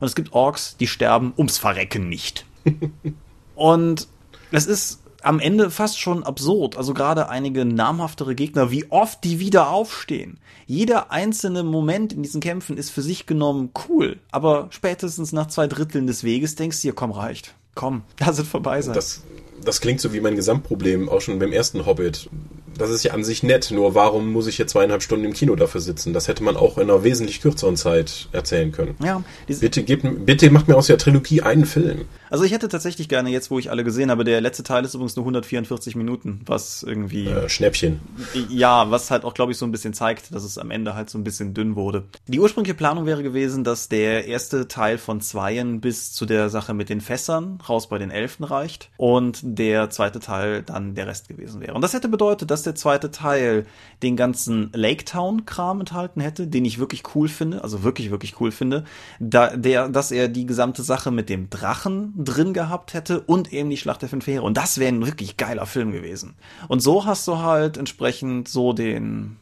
Und es gibt Orks, die sterben ums Verrecken nicht. (laughs) Und es ist am Ende fast schon absurd. Also gerade einige namhaftere Gegner, wie oft die wieder aufstehen. Jeder einzelne Moment in diesen Kämpfen ist für sich genommen cool. Aber spätestens nach zwei Dritteln des Weges denkst du dir, komm, reicht. Komm, (laughs) lass es vorbei sein. Das, das klingt so wie mein Gesamtproblem, auch schon beim ersten Hobbit. Das ist ja an sich nett, nur warum muss ich hier zweieinhalb Stunden im Kino dafür sitzen? Das hätte man auch in einer wesentlich kürzeren Zeit erzählen können. Ja, bitte, gebt, bitte macht mir aus der Trilogie einen Film. Also ich hätte tatsächlich gerne, jetzt wo ich alle gesehen habe, der letzte Teil ist übrigens nur 144 Minuten, was irgendwie... Äh, Schnäppchen. Ja, was halt auch, glaube ich, so ein bisschen zeigt, dass es am Ende halt so ein bisschen dünn wurde. Die ursprüngliche Planung wäre gewesen, dass der erste Teil von Zweien bis zu der Sache mit den Fässern raus bei den Elfen reicht und der zweite Teil dann der Rest gewesen wäre. Und das hätte bedeutet, dass der zweite Teil den ganzen Lake Town-Kram enthalten hätte, den ich wirklich cool finde, also wirklich, wirklich cool finde, da, der, dass er die gesamte Sache mit dem Drachen drin gehabt hätte und eben die Schlacht der fünf Heere. Und das wäre ein wirklich geiler Film gewesen. Und so hast du halt entsprechend so den,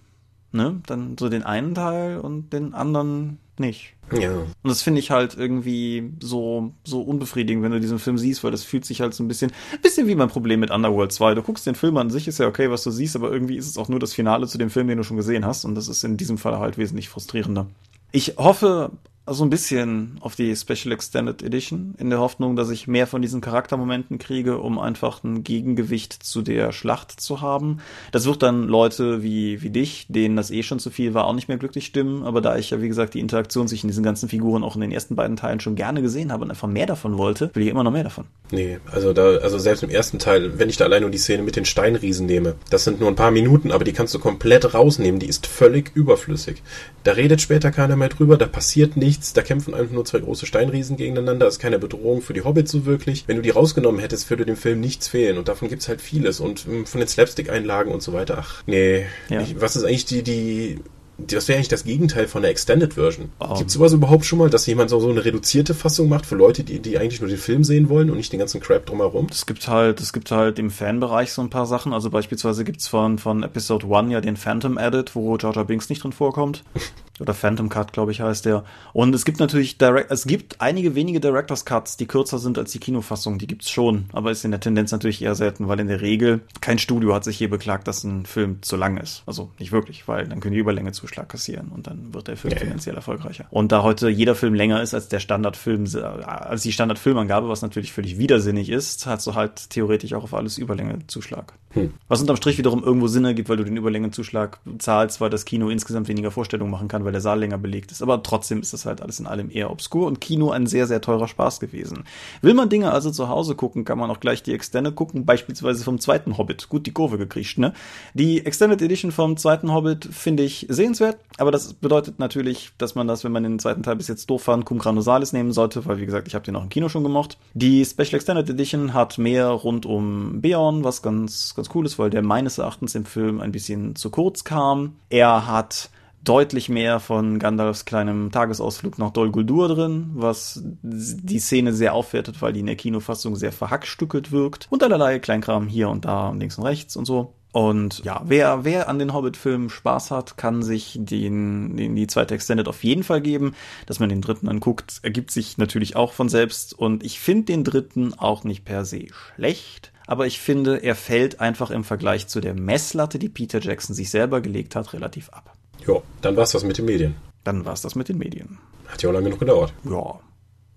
ne, dann so den einen Teil und den anderen nicht. Ja. Und das finde ich halt irgendwie so, so unbefriedigend, wenn du diesen Film siehst, weil das fühlt sich halt so ein bisschen, ein bisschen wie mein Problem mit Underworld 2. Du guckst den Film an sich, ist ja okay, was du siehst, aber irgendwie ist es auch nur das Finale zu dem Film, den du schon gesehen hast. Und das ist in diesem Fall halt wesentlich frustrierender. Ich hoffe so ein bisschen auf die Special Extended Edition, in der Hoffnung, dass ich mehr von diesen Charaktermomenten kriege, um einfach ein Gegengewicht zu der Schlacht zu haben. Das wird dann Leute wie, wie dich, denen das eh schon zu viel war, auch nicht mehr glücklich stimmen, aber da ich ja, wie gesagt, die Interaktion zwischen diesen ganzen Figuren auch in den ersten beiden Teilen schon gerne gesehen habe und einfach mehr davon wollte, will ich immer noch mehr davon. Nee, also da, also selbst im ersten Teil, wenn ich da allein nur die Szene mit den Steinriesen nehme, das sind nur ein paar Minuten, aber die kannst du komplett rausnehmen, die ist völlig überflüssig. Da redet später keiner mehr drüber, da passiert nichts nichts. Da kämpfen einfach nur zwei große Steinriesen gegeneinander. Das ist keine Bedrohung für die Hobbits so wirklich. Wenn du die rausgenommen hättest, würde dem Film nichts fehlen. Und davon gibt's halt vieles. Und ähm, von den Slapstick-Einlagen und so weiter. Ach, nee. Ja. Ich, was ist eigentlich die, die das wäre eigentlich das Gegenteil von der Extended Version. Oh. Gibt es sowas überhaupt schon mal, dass jemand so, so eine reduzierte Fassung macht für Leute, die, die eigentlich nur den Film sehen wollen und nicht den ganzen Crap drumherum? Es gibt halt, es gibt halt im Fanbereich so ein paar Sachen. Also beispielsweise gibt's von, von Episode 1 ja den Phantom Edit, wo Jar Binks nicht drin vorkommt. (laughs) Oder Phantom Cut, glaube ich, heißt der. Und es gibt natürlich Direct, es gibt einige wenige Directors Cuts, die kürzer sind als die Kinofassung. Die gibt's schon, aber ist in der Tendenz natürlich eher selten, weil in der Regel kein Studio hat sich je beklagt, dass ein Film zu lang ist. Also nicht wirklich, weil dann können die Überlänge Zuschlag kassieren und dann wird der Film finanziell erfolgreicher. Und da heute jeder Film länger ist als der Standardfilm, als die Standardfilmangabe, was natürlich völlig widersinnig ist, hast du halt theoretisch auch auf alles Überlänge Zuschlag. Hm. Was unterm Strich wiederum irgendwo Sinn ergibt, weil du den Überlängenzuschlag zahlst, weil das Kino insgesamt weniger Vorstellungen machen kann, weil der Saal länger belegt ist. Aber trotzdem ist das halt alles in allem eher obskur und Kino ein sehr, sehr teurer Spaß gewesen. Will man Dinge also zu Hause gucken, kann man auch gleich die Extended gucken, beispielsweise vom zweiten Hobbit. Gut, die Kurve gekriegt, ne? Die Extended Edition vom zweiten Hobbit finde ich sehenswert, aber das bedeutet natürlich, dass man das, wenn man den zweiten Teil bis jetzt doof fand, Cum Granosalis nehmen sollte, weil wie gesagt, ich habe den auch im Kino schon gemocht. Die Special Extended Edition hat mehr rund um Beorn, was ganz, ganz ganz cool ist, weil der meines Erachtens im Film ein bisschen zu kurz kam. Er hat deutlich mehr von Gandalfs kleinem Tagesausflug nach Dol Guldur drin, was die Szene sehr aufwertet, weil die in der Kinofassung sehr verhackstückelt wirkt und allerlei Kleinkram hier und da und links und rechts und so. Und ja, wer, wer an den Hobbit-Filmen Spaß hat, kann sich den, den, die zweite Extended auf jeden Fall geben. Dass man den dritten anguckt, ergibt sich natürlich auch von selbst. Und ich finde den dritten auch nicht per se schlecht aber ich finde, er fällt einfach im Vergleich zu der Messlatte, die Peter Jackson sich selber gelegt hat, relativ ab. Ja, dann war's das mit den Medien. Dann war's das mit den Medien. Hat ja auch lange genug gedauert. Ja,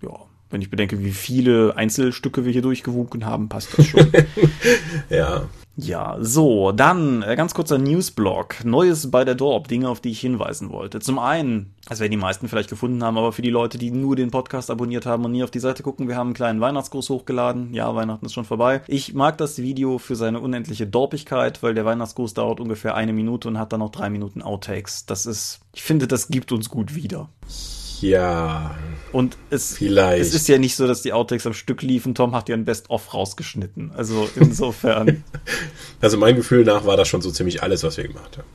ja. Wenn ich bedenke, wie viele Einzelstücke wir hier durchgewunken haben, passt das schon. (laughs) ja. Ja, so, dann äh, ganz kurzer Newsblog. Neues bei der Dorp, Dinge, auf die ich hinweisen wollte. Zum einen, das werden die meisten vielleicht gefunden haben, aber für die Leute, die nur den Podcast abonniert haben und nie auf die Seite gucken, wir haben einen kleinen Weihnachtsgruß hochgeladen. Ja, Weihnachten ist schon vorbei. Ich mag das Video für seine unendliche Dorpigkeit, weil der Weihnachtsgruß dauert ungefähr eine Minute und hat dann noch drei Minuten Outtakes. Das ist, ich finde, das gibt uns gut wieder. Ja. Und es, vielleicht. es ist ja nicht so, dass die Outtakes am Stück liefen. Tom hat ja ein Best-of rausgeschnitten. Also insofern. (laughs) also mein Gefühl nach war das schon so ziemlich alles, was wir gemacht haben.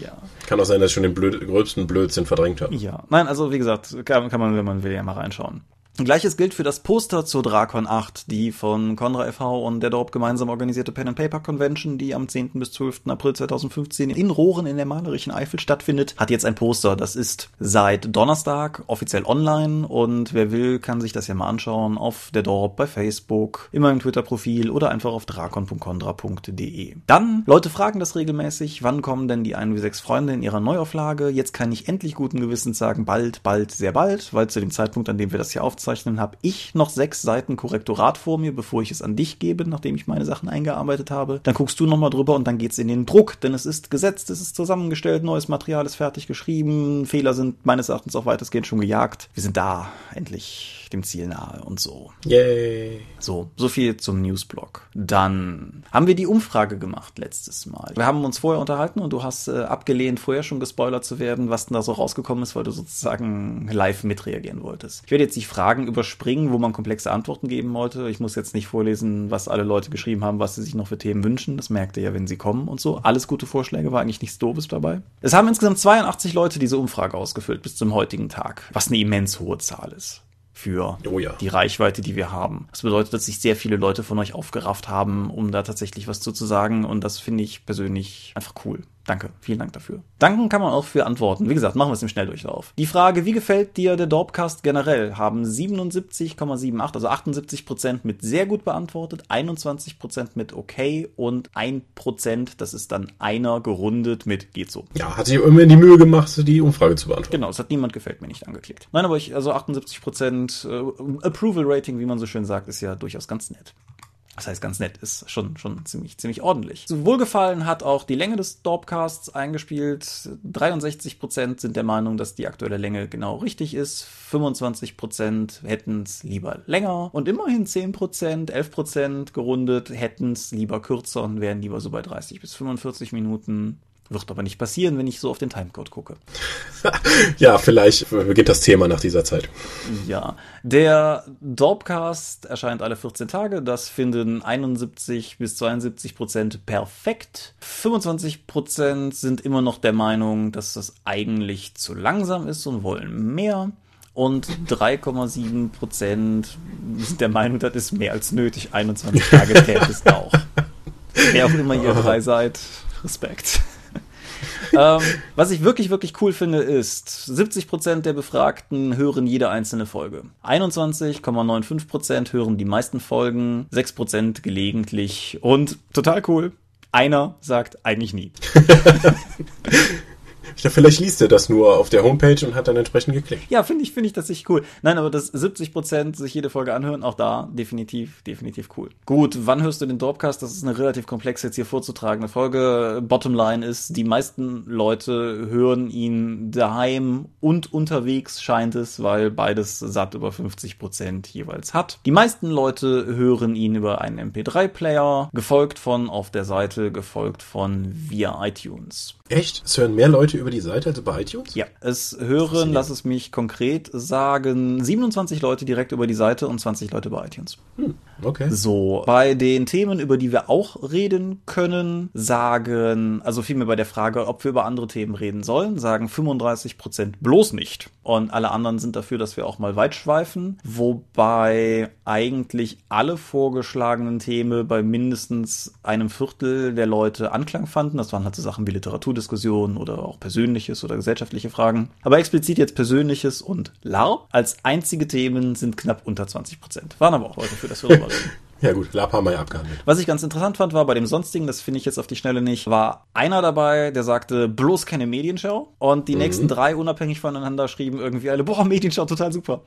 Ja. Kann auch sein, dass ich schon den blöd, gröbsten Blödsinn verdrängt habe. Ja. Nein, also wie gesagt, kann, kann man, wenn man will, ja mal reinschauen. Gleiches gilt für das Poster zur Drakon 8, die von Conra e.V. und der dort gemeinsam organisierte Pen and Paper Convention, die am 10. bis 12. April 2015 in Rohren in der malerischen Eifel stattfindet, hat jetzt ein Poster. Das ist seit Donnerstag offiziell online und wer will, kann sich das ja mal anschauen auf der Dorp bei Facebook, in meinem Twitter-Profil oder einfach auf drakon.contra.de. Dann, Leute fragen das regelmäßig, wann kommen denn die 1 wie 6 Freunde in ihrer Neuauflage? Jetzt kann ich endlich guten Gewissens sagen, bald, bald, sehr bald, weil zu dem Zeitpunkt, an dem wir das hier aufzeichnen, aufzeichnen, habe ich noch sechs Seiten Korrektorat vor mir, bevor ich es an dich gebe, nachdem ich meine Sachen eingearbeitet habe. Dann guckst du nochmal drüber und dann geht's in den Druck, denn es ist gesetzt, es ist zusammengestellt, neues Material ist fertig geschrieben, Fehler sind meines Erachtens auch weitestgehend schon gejagt. Wir sind da, endlich dem Ziel nahe und so. Yay. So, so viel zum Newsblog. Dann haben wir die Umfrage gemacht letztes Mal. Wir haben uns vorher unterhalten und du hast äh, abgelehnt, vorher schon gespoilert zu werden, was denn da so rausgekommen ist, weil du sozusagen live mitreagieren wolltest. Ich werde jetzt die Fragen überspringen, wo man komplexe Antworten geben wollte. Ich muss jetzt nicht vorlesen, was alle Leute geschrieben haben, was sie sich noch für Themen wünschen. Das merkt ihr ja, wenn sie kommen und so. Alles gute Vorschläge, war eigentlich nichts Doofes dabei. Es haben insgesamt 82 Leute diese Umfrage ausgefüllt bis zum heutigen Tag, was eine immens hohe Zahl ist für oh ja. die Reichweite, die wir haben. Das bedeutet, dass sich sehr viele Leute von euch aufgerafft haben, um da tatsächlich was zu, zu sagen. Und das finde ich persönlich einfach cool. Danke, vielen Dank dafür. Danken kann man auch für Antworten. Wie gesagt, machen wir es im Schnelldurchlauf. Die Frage, wie gefällt dir der Dorpcast generell, haben 77,78, also 78 Prozent mit sehr gut beantwortet, 21 Prozent mit okay und 1 Prozent, das ist dann einer gerundet mit geht so. Ja, hat sich immer die Mühe gemacht, die Umfrage zu beantworten. Genau, es hat niemand gefällt mir nicht angeklickt. Nein, aber ich, also 78 Prozent äh, Approval Rating, wie man so schön sagt, ist ja durchaus ganz nett. Das heißt, ganz nett, ist schon, schon ziemlich, ziemlich ordentlich. So wohlgefallen hat auch die Länge des Dorpcasts eingespielt. 63% sind der Meinung, dass die aktuelle Länge genau richtig ist. 25% hätten es lieber länger. Und immerhin 10%, 11% gerundet hätten es lieber kürzer und wären lieber so bei 30 bis 45 Minuten. Wird aber nicht passieren, wenn ich so auf den Timecode gucke. (laughs) ja, vielleicht beginnt das Thema nach dieser Zeit. Ja, der Dorpcast erscheint alle 14 Tage. Das finden 71 bis 72 Prozent perfekt. 25 Prozent sind immer noch der Meinung, dass das eigentlich zu langsam ist und wollen mehr. Und 3,7 Prozent sind der Meinung, das ist mehr als nötig. 21 Tage täte es auch. Wer auch immer ihr drei seid, Respekt (laughs) ähm, was ich wirklich, wirklich cool finde, ist, 70% der Befragten hören jede einzelne Folge. 21,95% hören die meisten Folgen, 6% gelegentlich und total cool. Einer sagt eigentlich nie. (laughs) Vielleicht liest er das nur auf der Homepage und hat dann entsprechend geklickt. Ja, finde ich, finde ich das sich cool. Nein, aber das 70 Prozent sich jede Folge anhören, auch da definitiv, definitiv cool. Gut, wann hörst du den Dropcast? Das ist eine relativ komplex jetzt hier vorzutragende Folge. Bottomline ist, die meisten Leute hören ihn daheim und unterwegs scheint es, weil beides satt über 50 Prozent jeweils hat. Die meisten Leute hören ihn über einen MP3-Player, gefolgt von auf der Seite, gefolgt von via iTunes. Echt? Es hören mehr Leute über die Seite als bei iTunes? Ja, es hören, lass es mich konkret sagen, 27 Leute direkt über die Seite und 20 Leute bei iTunes. Hm, okay. So, bei den Themen, über die wir auch reden können, sagen, also vielmehr bei der Frage, ob wir über andere Themen reden sollen, sagen 35 Prozent bloß nicht. Und alle anderen sind dafür, dass wir auch mal weit schweifen, wobei eigentlich alle vorgeschlagenen Themen bei mindestens einem Viertel der Leute Anklang fanden. Das waren halt so Sachen wie Literaturdiskussionen oder auch persönliches oder gesellschaftliche Fragen. Aber explizit jetzt persönliches und LARP als einzige Themen sind knapp unter 20 Prozent. Waren aber auch Leute für das wir. (laughs) Ja gut, LARP haben wir ja abgehandelt. Was ich ganz interessant fand, war bei dem Sonstigen, das finde ich jetzt auf die Schnelle nicht, war einer dabei, der sagte, bloß keine Medienschau. Und die mhm. nächsten drei unabhängig voneinander schrieben irgendwie alle, boah, Medienschau, total super.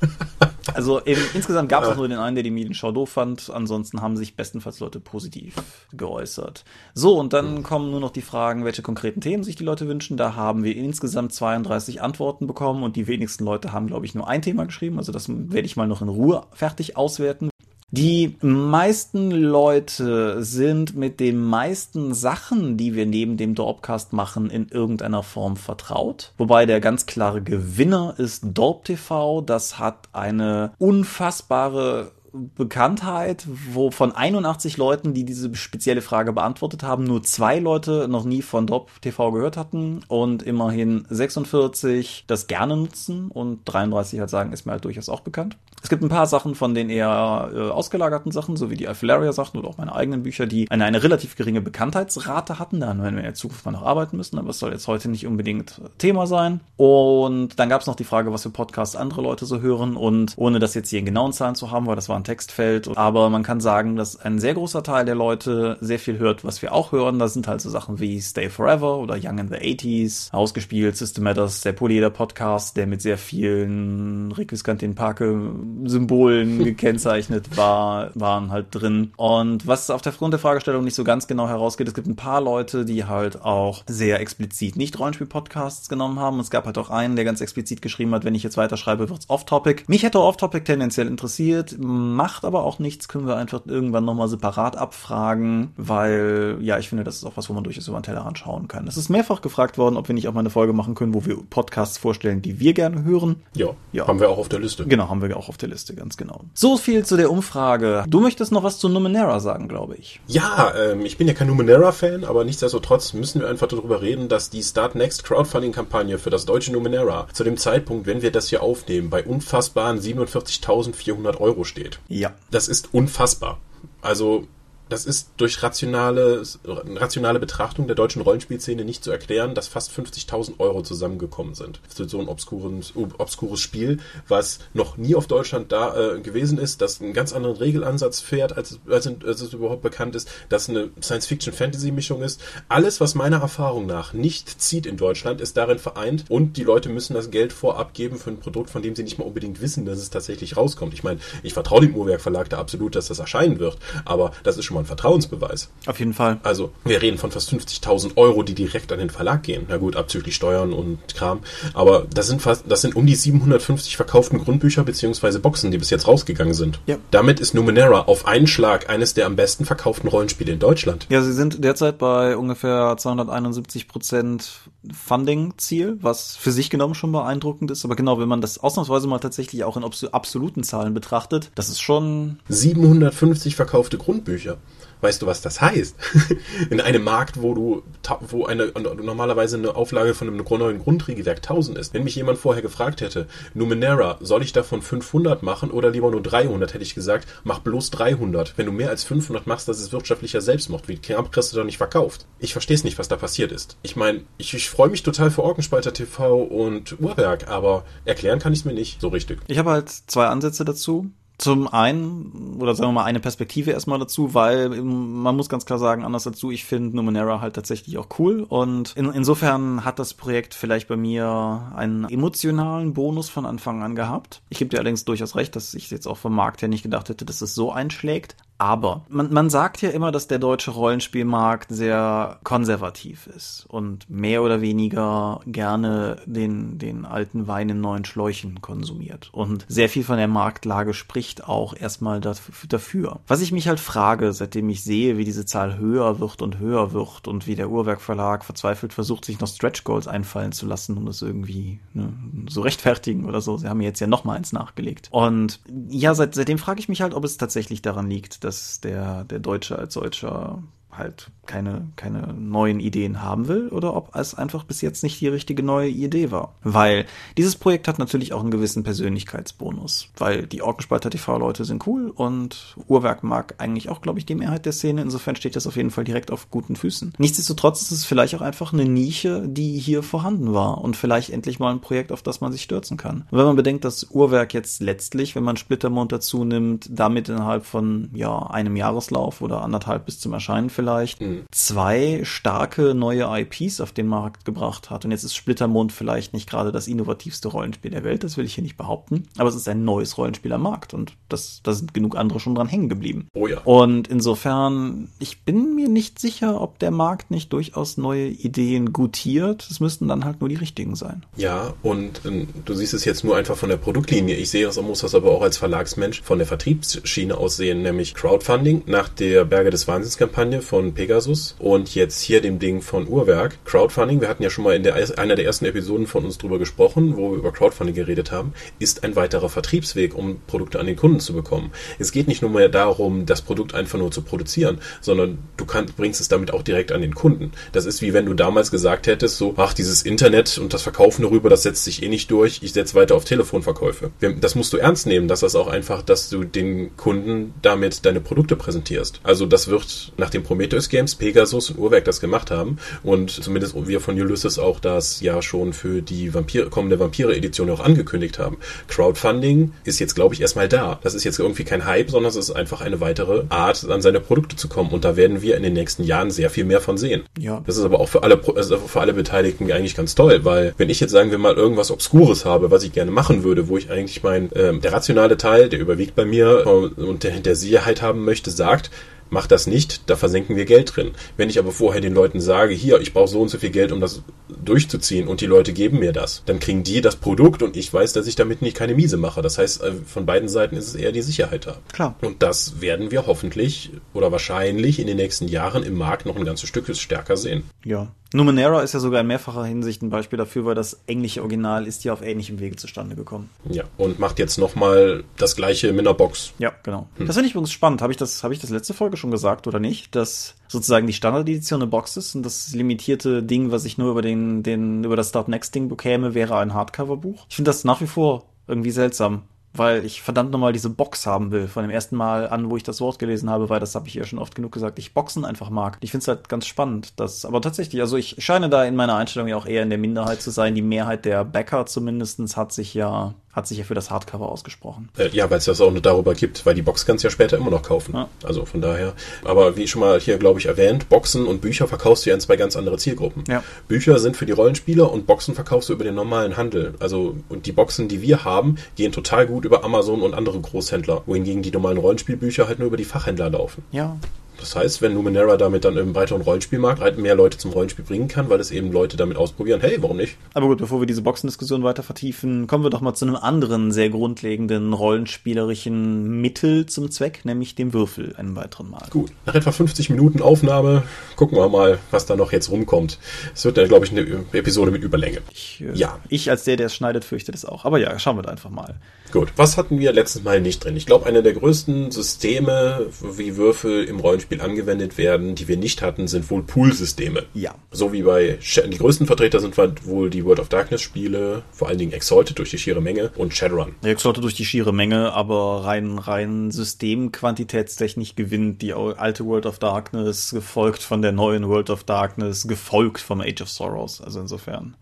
(laughs) Also eben, insgesamt gab es auch nur den einen, der die Medienschau doof fand. Ansonsten haben sich bestenfalls Leute positiv geäußert. So, und dann kommen nur noch die Fragen, welche konkreten Themen sich die Leute wünschen. Da haben wir insgesamt 32 Antworten bekommen und die wenigsten Leute haben, glaube ich, nur ein Thema geschrieben. Also das werde ich mal noch in Ruhe fertig auswerten. Die meisten Leute sind mit den meisten Sachen, die wir neben dem Dorpcast machen, in irgendeiner Form vertraut. Wobei der ganz klare Gewinner ist Dorp TV. Das hat eine unfassbare Bekanntheit, wo von 81 Leuten, die diese spezielle Frage beantwortet haben, nur zwei Leute noch nie von Drop TV gehört hatten und immerhin 46 das gerne nutzen und 33 halt sagen, ist mir halt durchaus auch bekannt. Es gibt ein paar Sachen von den eher äh, ausgelagerten Sachen, so wie die Alfilaria-Sachen oder auch meine eigenen Bücher, die eine, eine relativ geringe Bekanntheitsrate hatten. Da werden wir in der Zukunft mal noch arbeiten müssen, aber es soll jetzt heute nicht unbedingt Thema sein. Und dann gab es noch die Frage, was für Podcasts andere Leute so hören. Und ohne das jetzt hier in genauen Zahlen zu haben, weil das war ein Textfeld, aber man kann sagen, dass ein sehr großer Teil der Leute sehr viel hört, was wir auch hören. Da sind halt so Sachen wie Stay Forever oder Young in the 80s, ausgespielt, System Matters, der Polyeder Podcast, der mit sehr vielen Requiskant den Parke Symbolen (laughs) gekennzeichnet war, waren halt drin. Und was auf der Grund der Fragestellung nicht so ganz genau herausgeht, es gibt ein paar Leute, die halt auch sehr explizit nicht Rollenspiel-Podcasts genommen haben. Es gab halt auch einen, der ganz explizit geschrieben hat, wenn ich jetzt weiterschreibe, wird's off-topic. Mich hätte off-topic tendenziell interessiert, macht aber auch nichts, können wir einfach irgendwann nochmal separat abfragen, weil, ja, ich finde, das ist auch was, wo man durchaus über den Tellerrand schauen kann. Es ist mehrfach gefragt worden, ob wir nicht auch mal eine Folge machen können, wo wir Podcasts vorstellen, die wir gerne hören. Ja, ja. haben wir auch auf der Liste. Genau, haben wir auch auf der Liste, ganz genau. So viel zu der Umfrage. Du möchtest noch was zu Numenera sagen, glaube ich. Ja, ähm, ich bin ja kein Numenera-Fan, aber nichtsdestotrotz müssen wir einfach darüber reden, dass die Start Next Crowdfunding-Kampagne für das deutsche Numenera zu dem Zeitpunkt, wenn wir das hier aufnehmen, bei unfassbaren 47.400 Euro steht. Ja. Das ist unfassbar. Also das ist durch rationale, rationale Betrachtung der deutschen Rollenspielszene nicht zu erklären, dass fast 50.000 Euro zusammengekommen sind für so ein obskures, obskures Spiel, was noch nie auf Deutschland da äh, gewesen ist, das einen ganz anderen Regelansatz fährt, als, als, als es überhaupt bekannt ist, dass eine Science-Fiction-Fantasy-Mischung ist. Alles, was meiner Erfahrung nach nicht zieht in Deutschland, ist darin vereint und die Leute müssen das Geld vorab geben für ein Produkt, von dem sie nicht mal unbedingt wissen, dass es tatsächlich rauskommt. Ich meine, ich vertraue dem Uhrwerk Verlag da absolut, dass das erscheinen wird, aber das ist schon mal ein Vertrauensbeweis. Auf jeden Fall. Also, wir reden von fast 50.000 Euro, die direkt an den Verlag gehen. Na gut, abzüglich Steuern und Kram. Aber das sind fast, das sind um die 750 verkauften Grundbücher beziehungsweise Boxen, die bis jetzt rausgegangen sind. Ja. Damit ist Numenera auf einen Schlag eines der am besten verkauften Rollenspiele in Deutschland. Ja, sie sind derzeit bei ungefähr 271 Prozent Funding-Ziel, was für sich genommen schon beeindruckend ist. Aber genau, wenn man das ausnahmsweise mal tatsächlich auch in absoluten Zahlen betrachtet, das ist schon... 750 verkaufte Grundbücher. Weißt du, was das heißt? (laughs) In einem Markt, wo du, wo eine, normalerweise eine Auflage von einem neuen Grundregelwerk 1000 ist. Wenn mich jemand vorher gefragt hätte, Numenera, soll ich davon 500 machen oder lieber nur 300, hätte ich gesagt, mach bloß 300. Wenn du mehr als 500 machst, das ist wirtschaftlicher Selbstmord. Wie knapp kriegst du da nicht verkauft? Ich verstehe es nicht, was da passiert ist. Ich meine, ich, ich freue mich total für Orkenspalter TV und Uhrwerk, aber erklären kann ich es mir nicht so richtig. Ich habe halt zwei Ansätze dazu. Zum einen, oder sagen wir mal eine Perspektive erstmal dazu, weil man muss ganz klar sagen, anders dazu, ich finde Numenera halt tatsächlich auch cool und in, insofern hat das Projekt vielleicht bei mir einen emotionalen Bonus von Anfang an gehabt. Ich gebe dir allerdings durchaus recht, dass ich jetzt auch vom Markt her nicht gedacht hätte, dass es so einschlägt. Aber man, man sagt ja immer, dass der deutsche Rollenspielmarkt sehr konservativ ist und mehr oder weniger gerne den, den alten Wein in neuen Schläuchen konsumiert. Und sehr viel von der Marktlage spricht auch erstmal dafür. Was ich mich halt frage, seitdem ich sehe, wie diese Zahl höher wird und höher wird und wie der Uhrwerkverlag verzweifelt versucht, sich noch Stretch Goals einfallen zu lassen, um das irgendwie ne, so rechtfertigen oder so. Sie haben jetzt ja noch mal eins nachgelegt. Und ja, seit, seitdem frage ich mich halt, ob es tatsächlich daran liegt, dass der, der Deutsche als solcher halt keine, keine neuen Ideen haben will oder ob es einfach bis jetzt nicht die richtige neue Idee war. Weil dieses Projekt hat natürlich auch einen gewissen Persönlichkeitsbonus, weil die Orkenspalter TV-Leute sind cool und Uhrwerk mag eigentlich auch, glaube ich, die Mehrheit der Szene. Insofern steht das auf jeden Fall direkt auf guten Füßen. Nichtsdestotrotz ist es vielleicht auch einfach eine Nische, die hier vorhanden war und vielleicht endlich mal ein Projekt, auf das man sich stürzen kann. Und wenn man bedenkt, dass Uhrwerk jetzt letztlich, wenn man Splittermond dazu nimmt, damit innerhalb von ja einem Jahreslauf oder anderthalb bis zum Erscheinen vielleicht vielleicht mhm. zwei starke neue IPs auf den Markt gebracht hat. Und jetzt ist Splittermond vielleicht nicht gerade das innovativste Rollenspiel der Welt, das will ich hier nicht behaupten, aber es ist ein neues Rollenspiel am Markt und das, da sind genug andere schon dran hängen geblieben. Oh ja. Und insofern, ich bin mir nicht sicher, ob der Markt nicht durchaus neue Ideen gutiert. Es müssten dann halt nur die richtigen sein. Ja, und ähm, du siehst es jetzt nur einfach von der Produktlinie. Ich sehe das, muss das aber auch als Verlagsmensch von der Vertriebsschiene aussehen, nämlich Crowdfunding nach der Berge des Wahnsinns Kampagne von von Pegasus und jetzt hier dem Ding von Uhrwerk. Crowdfunding, wir hatten ja schon mal in der, einer der ersten Episoden von uns drüber gesprochen, wo wir über Crowdfunding geredet haben, ist ein weiterer Vertriebsweg, um Produkte an den Kunden zu bekommen. Es geht nicht nur mehr darum, das Produkt einfach nur zu produzieren, sondern du kannst, bringst es damit auch direkt an den Kunden. Das ist wie wenn du damals gesagt hättest, so, ach, dieses Internet und das Verkaufen darüber, das setzt sich eh nicht durch, ich setze weiter auf Telefonverkäufe. Das musst du ernst nehmen, dass das auch einfach, dass du den Kunden damit deine Produkte präsentierst. Also das wird nach den Prometheus Games, Pegasus und Uhrwerk das gemacht haben und zumindest wir von Ulysses auch das ja schon für die Vampire, kommende Vampire-Edition auch angekündigt haben. Crowdfunding ist jetzt, glaube ich, erstmal da. Das ist jetzt irgendwie kein Hype, sondern es ist einfach eine weitere Art, an seine Produkte zu kommen. Und da werden wir in den nächsten Jahren sehr viel mehr von sehen. Ja. Das ist aber auch für alle, also für alle Beteiligten eigentlich ganz toll, weil wenn ich jetzt sagen wir mal irgendwas Obskures habe, was ich gerne machen würde, wo ich eigentlich mein, ähm, der rationale Teil, der überwiegt bei mir äh, und der, der Sicherheit haben möchte, sagt, mach das nicht, da versenken wir Geld drin. Wenn ich aber vorher den Leuten sage, hier, ich brauche so und so viel Geld, um das durchzuziehen und die Leute geben mir das, dann kriegen die das Produkt und ich weiß, dass ich damit nicht keine Miese mache. Das heißt, äh, von beiden Seiten ist es eher die Sicherheit da. Klar. Und das werden wir hoffentlich oder wahrscheinlich in den nächsten Jahren im Markt noch ein ganzes Stück stärker sehen. Ja. Numenera ist ja sogar in mehrfacher Hinsicht ein Beispiel dafür, weil das englische Original ist ja auf ähnlichem Wege zustande gekommen. Ja, und macht jetzt nochmal das gleiche mit einer Box. Ja, genau. Hm. Das finde ich übrigens spannend. Habe ich das, habe ich das letzte Folge schon gesagt oder nicht? Dass sozusagen die Standardedition eine Box ist und das limitierte Ding, was ich nur über den, den, über das Start Next Ding bekäme, wäre ein Hardcover-Buch. Ich finde das nach wie vor irgendwie seltsam weil ich verdammt nochmal diese Box haben will. Von dem ersten Mal an, wo ich das Wort gelesen habe, weil das habe ich ja schon oft genug gesagt, ich Boxen einfach mag. Ich finde es halt ganz spannend. Dass, aber tatsächlich, also ich scheine da in meiner Einstellung ja auch eher in der Minderheit zu sein. Die Mehrheit der Bäcker zumindestens hat sich ja hat sich ja für das Hardcover ausgesprochen. Äh, ja, weil es das auch nur darüber gibt, weil die Box kannst du ja später immer noch kaufen. Ja. Also von daher. Aber wie schon mal hier, glaube ich, erwähnt, Boxen und Bücher verkaufst du ja in zwei ganz andere Zielgruppen. Ja. Bücher sind für die Rollenspieler und Boxen verkaufst du über den normalen Handel. Also, und die Boxen, die wir haben, gehen total gut über Amazon und andere Großhändler, wohingegen die normalen Rollenspielbücher halt nur über die Fachhändler laufen. Ja, das heißt, wenn Numenera damit dann im breiteren Rollenspielmarkt halt mehr Leute zum Rollenspiel bringen kann, weil es eben Leute damit ausprobieren, hey, warum nicht? Aber gut, bevor wir diese Boxendiskussion weiter vertiefen, kommen wir doch mal zu einem anderen sehr grundlegenden rollenspielerischen Mittel zum Zweck, nämlich dem Würfel einen weiteren Mal. Gut, nach etwa 50 Minuten Aufnahme gucken wir mal, was da noch jetzt rumkommt. Es wird dann, glaube ich, eine Episode mit Überlänge. Ich, äh, ja. Ich als der, der es schneidet, fürchte das auch. Aber ja, schauen wir da einfach mal. Gut, was hatten wir letztes Mal nicht drin? Ich glaube, einer der größten Systeme, wie Würfel im Rollenspiel angewendet werden, die wir nicht hatten, sind wohl Poolsysteme. Ja. So wie bei, die größten Vertreter sind wohl die World of Darkness Spiele, vor allen Dingen Exalted durch die schiere Menge und Shadowrun. Exalted durch die schiere Menge, aber rein, rein systemquantitätstechnisch gewinnt die alte World of Darkness, gefolgt von der neuen World of Darkness, gefolgt vom Age of Sorrows. Also insofern.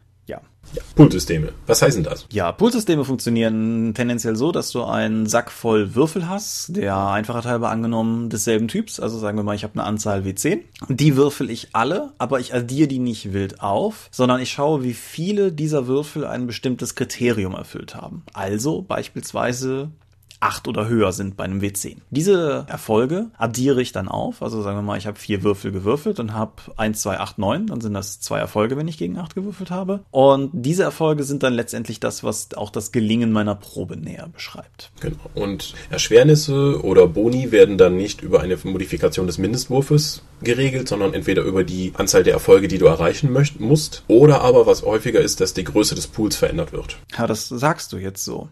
Ja. Poolsysteme. Was heißen das? Ja, Poolsysteme funktionieren tendenziell so, dass du einen Sack voll Würfel hast, der einfacher halber angenommen desselben Typs. Also sagen wir mal, ich habe eine Anzahl W10. Die würfel ich alle, aber ich addiere die nicht wild auf, sondern ich schaue, wie viele dieser Würfel ein bestimmtes Kriterium erfüllt haben. Also beispielsweise 8 oder höher sind bei einem W10. Diese Erfolge addiere ich dann auf. Also sagen wir mal, ich habe vier Würfel gewürfelt und habe 1, 2, 8, 9. Dann sind das zwei Erfolge, wenn ich gegen 8 gewürfelt habe. Und diese Erfolge sind dann letztendlich das, was auch das Gelingen meiner Probe näher beschreibt. Genau. Und Erschwernisse oder Boni werden dann nicht über eine Modifikation des Mindestwurfes geregelt, sondern entweder über die Anzahl der Erfolge, die du erreichen möcht musst, oder aber, was häufiger ist, dass die Größe des Pools verändert wird. Ja, das sagst du jetzt so.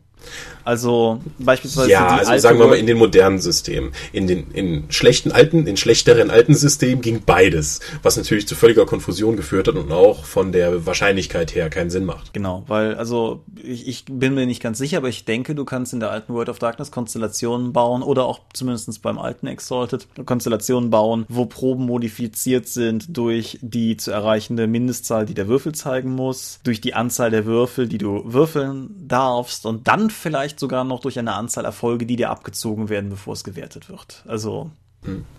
Also beispielsweise. Ja, also sagen wir mal in den modernen Systemen. In den in schlechten alten, in schlechteren alten Systemen ging beides, was natürlich zu völliger Konfusion geführt hat und auch von der Wahrscheinlichkeit her keinen Sinn macht. Genau, weil also ich, ich bin mir nicht ganz sicher, aber ich denke, du kannst in der alten World of Darkness Konstellationen bauen oder auch zumindest beim alten Exalted Konstellationen bauen, wo Proben modifiziert sind durch die zu erreichende Mindestzahl, die der Würfel zeigen muss, durch die Anzahl der Würfel, die du würfeln darfst und dann vielleicht sogar noch durch eine Anzahl Erfolge, die dir abgezogen werden, bevor es gewertet wird. Also.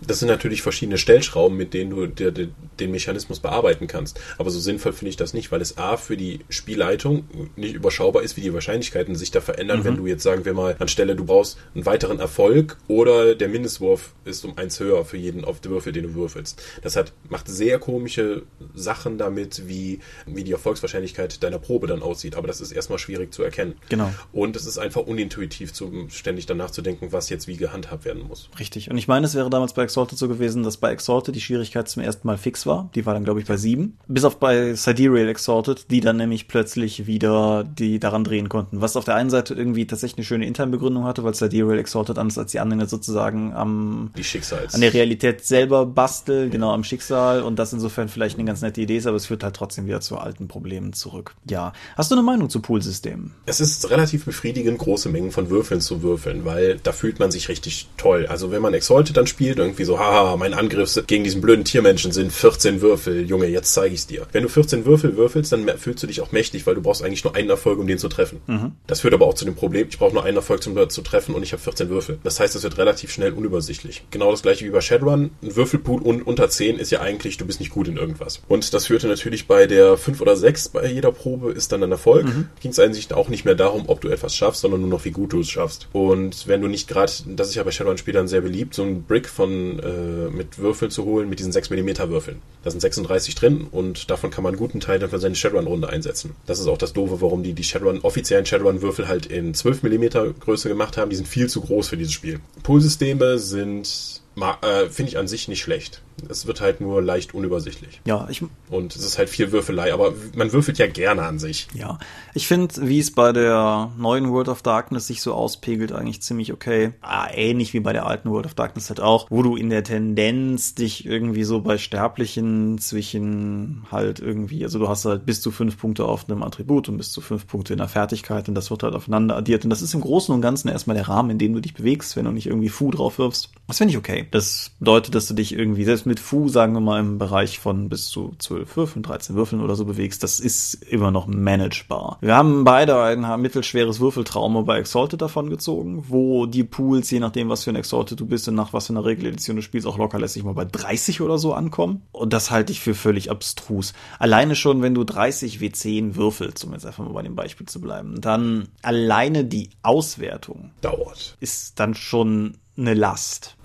Das sind natürlich verschiedene Stellschrauben, mit denen du der, der, den Mechanismus bearbeiten kannst. Aber so sinnvoll finde ich das nicht, weil es A für die Spielleitung nicht überschaubar ist, wie die Wahrscheinlichkeiten sich da verändern, mhm. wenn du jetzt sagen wir mal anstelle du brauchst einen weiteren Erfolg oder der Mindestwurf ist um eins höher für jeden auf den Würfel, den du würfelst. Das hat, macht sehr komische Sachen damit, wie, wie die Erfolgswahrscheinlichkeit deiner Probe dann aussieht. Aber das ist erstmal schwierig zu erkennen. Genau. Und es ist einfach unintuitiv, zu, ständig danach zu denken, was jetzt wie gehandhabt werden muss. Richtig. Und ich meine, es wäre damals bei Exalted so gewesen, dass bei Exalted die Schwierigkeit zum ersten Mal fix war. Die war dann, glaube ich, bei sieben. Bis auf bei Sidereal Exalted, die dann nämlich plötzlich wieder die daran drehen konnten. Was auf der einen Seite irgendwie tatsächlich eine schöne interne Begründung hatte, weil Sidereal Exalted anders als die anderen sozusagen am, Die Schicksals. an der Realität selber bastelt, genau am Schicksal und das insofern vielleicht eine ganz nette Idee ist, aber es führt halt trotzdem wieder zu alten Problemen zurück. Ja. Hast du eine Meinung zu Poolsystemen? Es ist relativ befriedigend, große Mengen von Würfeln zu würfeln, weil da fühlt man sich richtig toll. Also wenn man Exalted dann spielt, irgendwie so, haha, mein Angriff gegen diesen blöden Tiermenschen sind 14 Würfel, Junge, jetzt zeige ich's dir. Wenn du 14 Würfel würfelst, dann fühlst du dich auch mächtig, weil du brauchst eigentlich nur einen Erfolg, um den zu treffen. Das führt aber auch zu dem Problem, ich brauche nur einen Erfolg, um zu treffen und ich habe 14 Würfel. Das heißt, es wird relativ schnell unübersichtlich. Genau das gleiche wie bei Shadowrun. Ein Würfelpool un unter 10 ist ja eigentlich, du bist nicht gut in irgendwas. Und das führte natürlich bei der 5 oder 6 bei jeder Probe ist dann ein Erfolg. Ging es eigentlich auch nicht mehr darum, ob du etwas schaffst, sondern nur noch, wie gut du es schaffst. Und wenn du nicht gerade, das ist ja bei Shadowrun-Spielern sehr beliebt, so ein Brick von äh, mit Würfeln zu holen, mit diesen 6 mm Würfeln. Da sind 36 drin und davon kann man einen guten Teil dann für seine Shadowrun-Runde einsetzen. Das ist auch das Doofe, warum die die Shadowrun, offiziellen Shadowrun-Würfel halt in 12 mm Größe gemacht haben. Die sind viel zu groß für dieses Spiel. Poolsysteme sind äh, finde ich an sich nicht schlecht. Es wird halt nur leicht unübersichtlich. Ja, ich, Und es ist halt viel Würfelei, aber man würfelt ja gerne an sich. Ja, ich finde, wie es bei der neuen World of Darkness sich so auspegelt, eigentlich ziemlich okay. Ah, ähnlich wie bei der alten World of Darkness halt auch, wo du in der Tendenz dich irgendwie so bei Sterblichen zwischen halt irgendwie, also du hast halt bis zu fünf Punkte auf einem Attribut und bis zu fünf Punkte in der Fertigkeit und das wird halt aufeinander addiert und das ist im Großen und Ganzen erstmal der Rahmen, in dem du dich bewegst, wenn du nicht irgendwie Fu drauf wirfst. Das finde ich okay. Das bedeutet, dass du dich irgendwie, selbst mit Fu, sagen wir mal, im Bereich von bis zu 12 Würfeln, 13 Würfeln oder so bewegst, das ist immer noch managebar. Wir haben beide ein mittelschweres Würfeltrauma bei Exalted davon gezogen, wo die Pools, je nachdem, was für ein Exalted du bist und nach was für einer Regeledition du spielst, auch locker lässig mal bei 30 oder so ankommen. Und das halte ich für völlig abstrus. Alleine schon, wenn du 30 W10 würfelst, um jetzt einfach mal bei dem Beispiel zu bleiben, dann alleine die Auswertung Dauert. ist dann schon eine Last.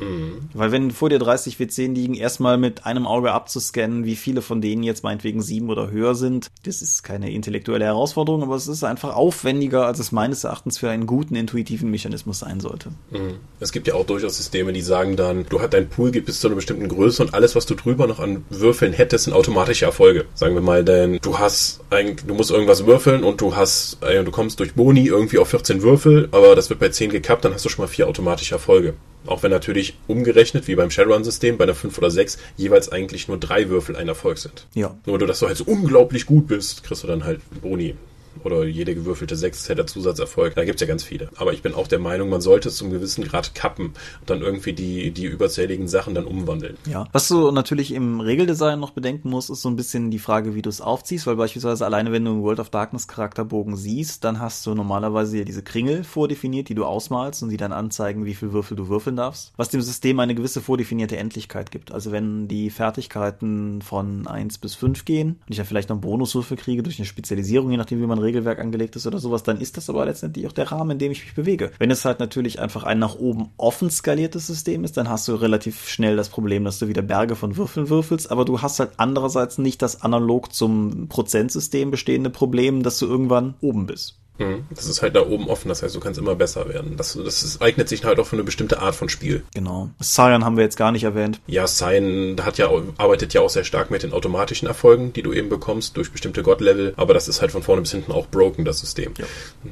Weil wenn vor dir 30 W10 liegen, erstmal mit einem Auge abzuscannen, wie viele von denen jetzt meinetwegen sieben oder höher sind, das ist keine intellektuelle Herausforderung, aber es ist einfach aufwendiger, als es meines Erachtens für einen guten intuitiven Mechanismus sein sollte. Mhm. Es gibt ja auch durchaus Systeme, die sagen dann, du hast dein Pool, gibt bis zu einer bestimmten Größe und alles, was du drüber noch an Würfeln hättest, sind automatische Erfolge. Sagen wir mal, denn du hast ein, du musst irgendwas würfeln und du hast, äh, du kommst durch Boni irgendwie auf 14 Würfel, aber das wird bei 10 gekappt, dann hast du schon mal vier automatische Erfolge. Auch wenn natürlich umgerechnet, wie beim Shadowrun-System, bei einer 5 oder 6 jeweils eigentlich nur drei Würfel ein Erfolg sind. Ja. Nur dass du halt so unglaublich gut bist, kriegst du dann halt Boni. Oder jede gewürfelte 6 hätte Zusatzerfolg. Da gibt's ja ganz viele. Aber ich bin auch der Meinung, man sollte es zum gewissen Grad kappen und dann irgendwie die, die überzähligen Sachen dann umwandeln. Ja. Was du natürlich im Regeldesign noch bedenken musst, ist so ein bisschen die Frage, wie du es aufziehst, weil beispielsweise alleine, wenn du einen World of Darkness Charakterbogen siehst, dann hast du normalerweise ja diese Kringel vordefiniert, die du ausmalst und die dann anzeigen, wie viel Würfel du würfeln darfst. Was dem System eine gewisse vordefinierte Endlichkeit gibt. Also wenn die Fertigkeiten von 1 bis 5 gehen und ich dann vielleicht noch einen Bonuswürfel kriege durch eine Spezialisierung, je nachdem, wie man Regelwerk angelegt ist oder sowas, dann ist das aber letztendlich auch der Rahmen, in dem ich mich bewege. Wenn es halt natürlich einfach ein nach oben offen skaliertes System ist, dann hast du relativ schnell das Problem, dass du wieder Berge von Würfeln würfelst, aber du hast halt andererseits nicht das analog zum Prozentsystem bestehende Problem, dass du irgendwann oben bist. Mhm. Das ist halt da oben offen, das heißt, du kannst immer besser werden. Das, das ist, eignet sich halt auch für eine bestimmte Art von Spiel. Genau. Scion haben wir jetzt gar nicht erwähnt. Ja, Sign hat ja, arbeitet ja auch sehr stark mit den automatischen Erfolgen, die du eben bekommst durch bestimmte God-Level, aber das ist halt von vorne bis hinten auch broken, das System. Ja.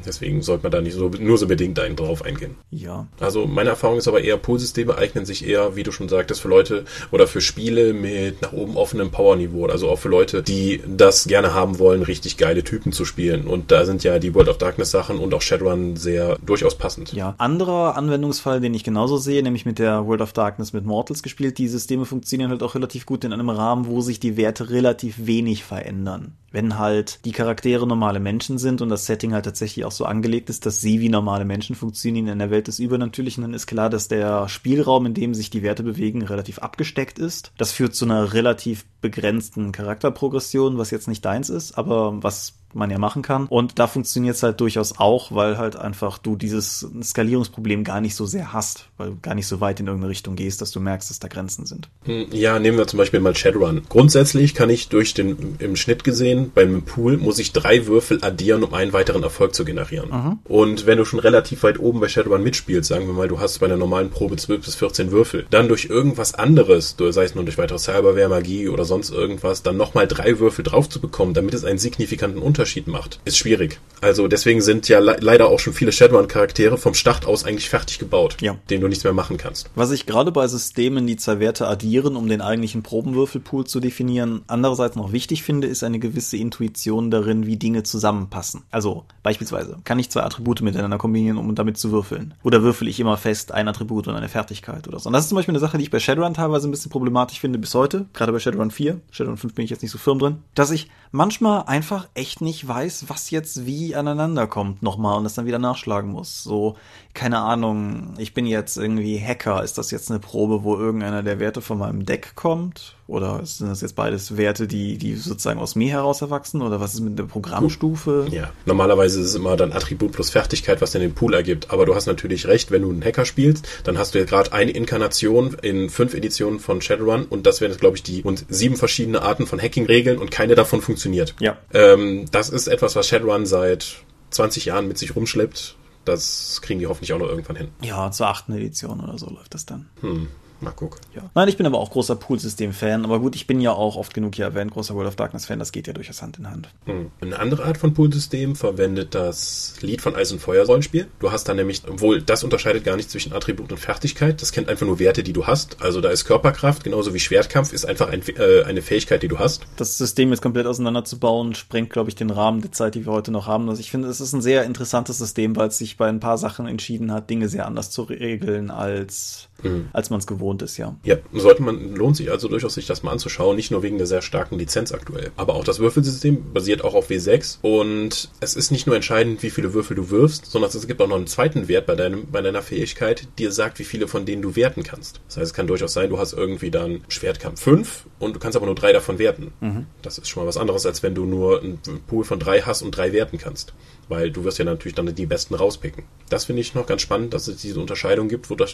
Deswegen sollte man da nicht so, nur so bedingt einen drauf eingehen. Ja. Also meine Erfahrung ist aber eher, Poolsysteme eignen sich eher, wie du schon sagtest, für Leute oder für Spiele mit nach oben offenem Powerniveau. Also auch für Leute, die das gerne haben wollen, richtig geile Typen zu spielen. Und da sind ja die World of Darkness Sachen und auch Shadowrun sehr durchaus passend. Ja. Anderer Anwendungsfall, den ich genauso sehe, nämlich mit der World of Darkness mit Mortals gespielt, die Systeme funktionieren halt auch relativ gut in einem Rahmen, wo sich die Werte relativ wenig verändern. Wenn halt die Charaktere normale Menschen sind und das Setting halt tatsächlich auch so angelegt ist, dass sie wie normale Menschen funktionieren in der Welt des Übernatürlichen, dann ist klar, dass der Spielraum, in dem sich die Werte bewegen, relativ abgesteckt ist. Das führt zu einer relativ begrenzten Charakterprogression, was jetzt nicht deins ist, aber was man ja machen kann. Und da funktioniert es halt durchaus auch, weil halt einfach du dieses Skalierungsproblem gar nicht so sehr hast, weil du gar nicht so weit in irgendeine Richtung gehst, dass du merkst, dass da Grenzen sind. Hm, ja, nehmen wir zum Beispiel mal Shadowrun. Grundsätzlich kann ich durch den, im Schnitt gesehen, beim Pool muss ich drei Würfel addieren, um einen weiteren Erfolg zu generieren. Mhm. Und wenn du schon relativ weit oben bei Shadowrun mitspielst, sagen wir mal, du hast bei einer normalen Probe 12 bis 14 Würfel, dann durch irgendwas anderes, sei es nur durch weitere Cyberware, Magie oder sonst irgendwas, dann nochmal drei Würfel drauf zu bekommen, damit es einen signifikanten Unterschied macht, ist schwierig. Also deswegen sind ja le leider auch schon viele Shadowrun-Charaktere vom Start aus eigentlich fertig gebaut, ja. denen du nichts mehr machen kannst. Was ich gerade bei Systemen, die zwei Werte addieren, um den eigentlichen Probenwürfelpool zu definieren, andererseits noch wichtig finde, ist eine gewisse Intuition darin, wie Dinge zusammenpassen. Also beispielsweise, kann ich zwei Attribute miteinander kombinieren, um damit zu würfeln? Oder würfel ich immer fest ein Attribut und eine Fertigkeit oder so? Und das ist zum Beispiel eine Sache, die ich bei Shadowrun teilweise ein bisschen problematisch finde bis heute, gerade bei Shadowrun 4. Shadowrun 5 bin ich jetzt nicht so firm drin, dass ich manchmal einfach echt nicht weiß, was jetzt wie aneinander kommt nochmal und das dann wieder nachschlagen muss. So, keine Ahnung, ich bin jetzt irgendwie Hacker. Ist das jetzt eine Probe, wo irgendeiner der Werte von meinem Deck kommt? Oder sind das jetzt beides Werte, die, die sozusagen aus mir heraus erwachsen? Oder was ist mit der Programmstufe? Ja, normalerweise ist es immer dann Attribut plus Fertigkeit, was dann den Pool ergibt. Aber du hast natürlich recht, wenn du einen Hacker spielst, dann hast du ja gerade eine Inkarnation in fünf Editionen von Shadowrun und das wären jetzt, glaube ich, die und sieben verschiedene Arten von Hacking-Regeln und keine davon funktioniert. Ja. Ähm, das ist etwas, was Shadowrun seit 20 Jahren mit sich rumschleppt das kriegen die hoffentlich auch noch irgendwann hin. Ja, zur achten Edition oder so läuft das dann. Hm. Mal gucken. Ja. Nein, ich bin aber auch großer Poolsystem-Fan. Aber gut, ich bin ja auch oft genug hier erwähnt, großer World of Darkness-Fan. Das geht ja durchaus Hand in Hand. Hm. Eine andere Art von Poolsystem verwendet das Lied von Eis und Feuer Rollenspiel. Du hast da nämlich, obwohl das unterscheidet gar nicht zwischen Attribut und Fertigkeit. Das kennt einfach nur Werte, die du hast. Also da ist Körperkraft, genauso wie Schwertkampf, ist einfach ein, äh, eine Fähigkeit, die du hast. Das System jetzt komplett auseinanderzubauen, sprengt, glaube ich, den Rahmen der Zeit, die wir heute noch haben. Also ich finde, es ist ein sehr interessantes System, weil es sich bei ein paar Sachen entschieden hat, Dinge sehr anders zu regeln, als, mhm. als man es gewohnt ist, ja. Ja, sollte man, lohnt sich also durchaus, sich das mal anzuschauen, nicht nur wegen der sehr starken Lizenz aktuell. Aber auch das Würfelsystem basiert auch auf W6 und es ist nicht nur entscheidend, wie viele Würfel du wirfst, sondern es gibt auch noch einen zweiten Wert bei, deinem, bei deiner Fähigkeit, die dir sagt, wie viele von denen du werten kannst. Das heißt, es kann durchaus sein, du hast irgendwie dann Schwertkampf 5 und du kannst aber nur drei davon werten. Mhm. Das ist schon mal was anderes, als wenn du nur einen Pool von drei hast und drei werten kannst weil du wirst ja natürlich dann die besten rauspicken. Das finde ich noch ganz spannend, dass es diese Unterscheidung gibt, wo du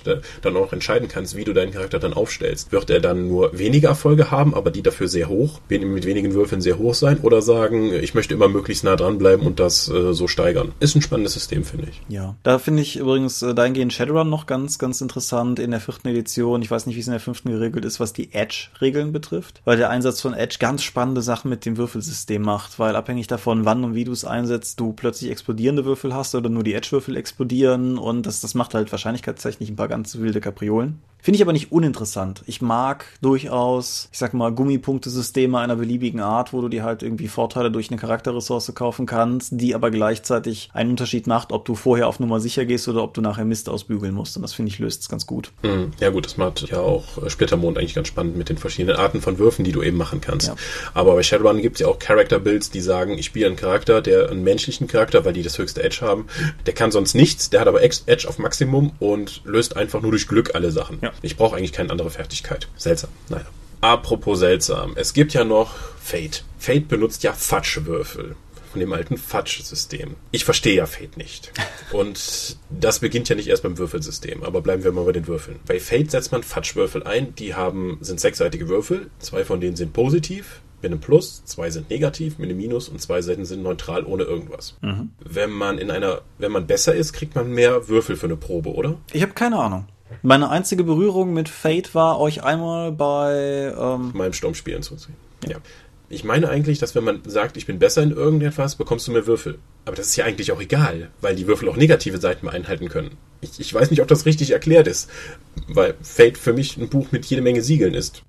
dann auch entscheiden kannst, wie du deinen Charakter dann aufstellst. Wird er dann nur wenige Erfolge haben, aber die dafür sehr hoch, mit wenigen Würfeln sehr hoch sein oder sagen, ich möchte immer möglichst nah dranbleiben und das äh, so steigern. Ist ein spannendes System, finde ich. Ja, da finde ich übrigens äh, dahingehend Shadowrun noch ganz, ganz interessant in der vierten Edition. Ich weiß nicht, wie es in der fünften geregelt ist, was die Edge-Regeln betrifft, weil der Einsatz von Edge ganz spannende Sachen mit dem Würfelsystem macht, weil abhängig davon, wann und wie du es einsetzt, du plötzlich plötzlich explodierende Würfel hast oder nur die Edge-Würfel explodieren und das, das macht halt wahrscheinlichkeitstechnisch ein paar ganz wilde Kapriolen. Finde ich aber nicht uninteressant. Ich mag durchaus, ich sag mal, Gummipunktesysteme einer beliebigen Art, wo du dir halt irgendwie Vorteile durch eine Charakterressource kaufen kannst, die aber gleichzeitig einen Unterschied macht, ob du vorher auf Nummer sicher gehst oder ob du nachher Mist ausbügeln musst. Und das finde ich löst es ganz gut. Hm, ja gut, das macht ja auch Splittermond eigentlich ganz spannend mit den verschiedenen Arten von Würfen, die du eben machen kannst. Ja. Aber bei Shadowrun gibt es ja auch Character-Builds, die sagen, ich spiele einen Charakter, der einen menschlichen Charakter, weil die das höchste Edge haben, der kann sonst nichts, der hat aber Edge auf Maximum und löst einfach nur durch Glück alle Sachen. Ja. Ich brauche eigentlich keine andere Fertigkeit. Seltsam. Naja. Apropos seltsam. Es gibt ja noch Fate. Fate benutzt ja Fatschwürfel von dem alten Fatsch-System. Ich verstehe ja Fate nicht. (laughs) Und das beginnt ja nicht erst beim Würfelsystem, aber bleiben wir mal bei den Würfeln. Bei Fate setzt man Fatschwürfel ein, die haben, sind sechsseitige Würfel, zwei von denen sind positiv, mit einem Plus, zwei sind negativ mit einem Minus und zwei Seiten sind neutral ohne irgendwas. Mhm. Wenn man in einer, wenn man besser ist, kriegt man mehr Würfel für eine Probe, oder? Ich habe keine Ahnung. Meine einzige Berührung mit Fate war euch einmal bei ähm meinem Sturmspielen zu sehen. Ja. Ich meine eigentlich, dass wenn man sagt, ich bin besser in irgendetwas, bekommst du mehr Würfel. Aber das ist ja eigentlich auch egal, weil die Würfel auch negative Seiten einhalten können. Ich, ich weiß nicht, ob das richtig erklärt ist, weil Fate für mich ein Buch mit jede Menge Siegeln ist.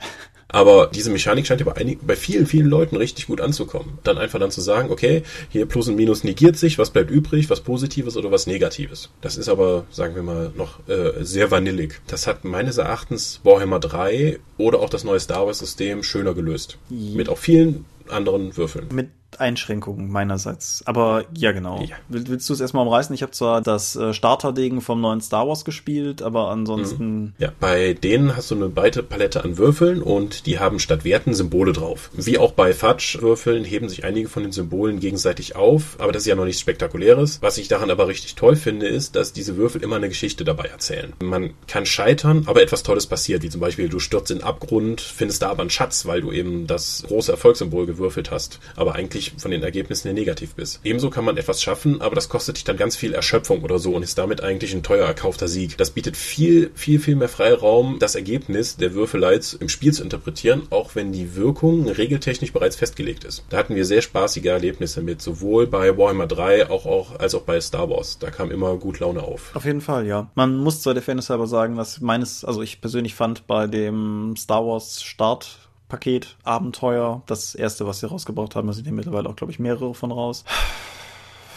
Aber diese Mechanik scheint ja bei, einigen, bei vielen, vielen Leuten richtig gut anzukommen. Dann einfach dann zu sagen, okay, hier Plus und Minus negiert sich, was bleibt übrig, was Positives oder was Negatives. Das ist aber, sagen wir mal, noch äh, sehr vanillig. Das hat meines Erachtens Warhammer 3 oder auch das neue Star Wars System schöner gelöst. Mit auch vielen anderen Würfeln. Mit Einschränkungen meinerseits. Aber ja, genau. Ja. Will, willst du es erstmal umreißen? Ich habe zwar das äh, Starterding vom neuen Star Wars gespielt, aber ansonsten. Ja, bei denen hast du eine breite Palette an Würfeln und die haben statt Werten Symbole drauf. Wie auch bei Fudge-Würfeln heben sich einige von den Symbolen gegenseitig auf, aber das ist ja noch nichts Spektakuläres. Was ich daran aber richtig toll finde, ist, dass diese Würfel immer eine Geschichte dabei erzählen. Man kann scheitern, aber etwas Tolles passiert, wie zum Beispiel du stürzt in den Abgrund, findest da aber einen Schatz, weil du eben das große Erfolgssymbol gewürfelt hast, aber eigentlich von den Ergebnissen her negativ bist. Ebenso kann man etwas schaffen, aber das kostet dich dann ganz viel Erschöpfung oder so und ist damit eigentlich ein teuer erkaufter Sieg. Das bietet viel, viel, viel mehr Freiraum, das Ergebnis der Würfelei im Spiel zu interpretieren, auch wenn die Wirkung regeltechnisch bereits festgelegt ist. Da hatten wir sehr spaßige Erlebnisse mit, sowohl bei Warhammer 3 auch, auch, als auch bei Star Wars. Da kam immer gut Laune auf. Auf jeden Fall, ja. Man muss zwar der Fairness halber sagen, dass meines, also ich persönlich fand bei dem Star Wars Start Paket Abenteuer, das erste, was sie rausgebracht haben, da sind ja mittlerweile auch, glaube ich, mehrere von raus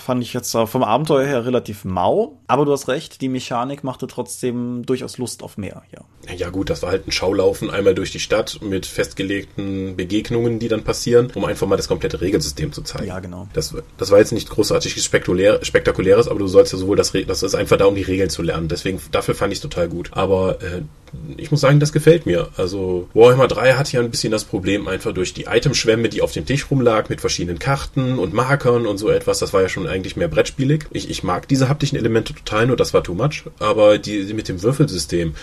fand ich jetzt vom Abenteuer her relativ mau. Aber du hast recht, die Mechanik machte trotzdem durchaus Lust auf mehr, ja. Ja gut, das war halt ein Schaulaufen einmal durch die Stadt mit festgelegten Begegnungen, die dann passieren, um einfach mal das komplette Regelsystem zu zeigen. Ja, genau. Das, das war jetzt nicht großartig spektakulär, spektakuläres, aber du sollst ja sowohl das, das ist einfach da, um die Regeln zu lernen. Deswegen, dafür fand ich es total gut. Aber äh, ich muss sagen, das gefällt mir. Also Warhammer 3 hat ja ein bisschen das Problem einfach durch die Itemschwemme, die auf dem Tisch rumlag mit verschiedenen Karten und Markern und so etwas. Das war ja schon eigentlich mehr brettspielig. Ich, ich mag diese haptischen Elemente total, nur das war too much. Aber die, mit dem Würfelsystem,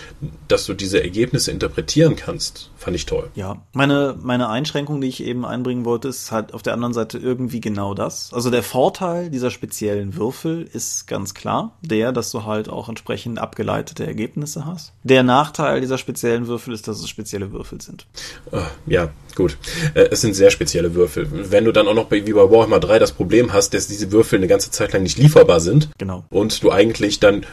dass du diese Ergebnisse interpretieren kannst, fand ich toll. Ja, meine, meine Einschränkung, die ich eben einbringen wollte, ist halt auf der anderen Seite irgendwie genau das. Also der Vorteil dieser speziellen Würfel ist ganz klar der, dass du halt auch entsprechend abgeleitete Ergebnisse hast. Der Nachteil dieser speziellen Würfel ist, dass es spezielle Würfel sind. Ah, ja, gut. Äh, es sind sehr spezielle Würfel. Wenn du dann auch noch bei, wie bei Warhammer 3 das Problem hast, dass diese Würfel eine ganze Zeit lang nicht lieferbar sind. Genau. Und du eigentlich dann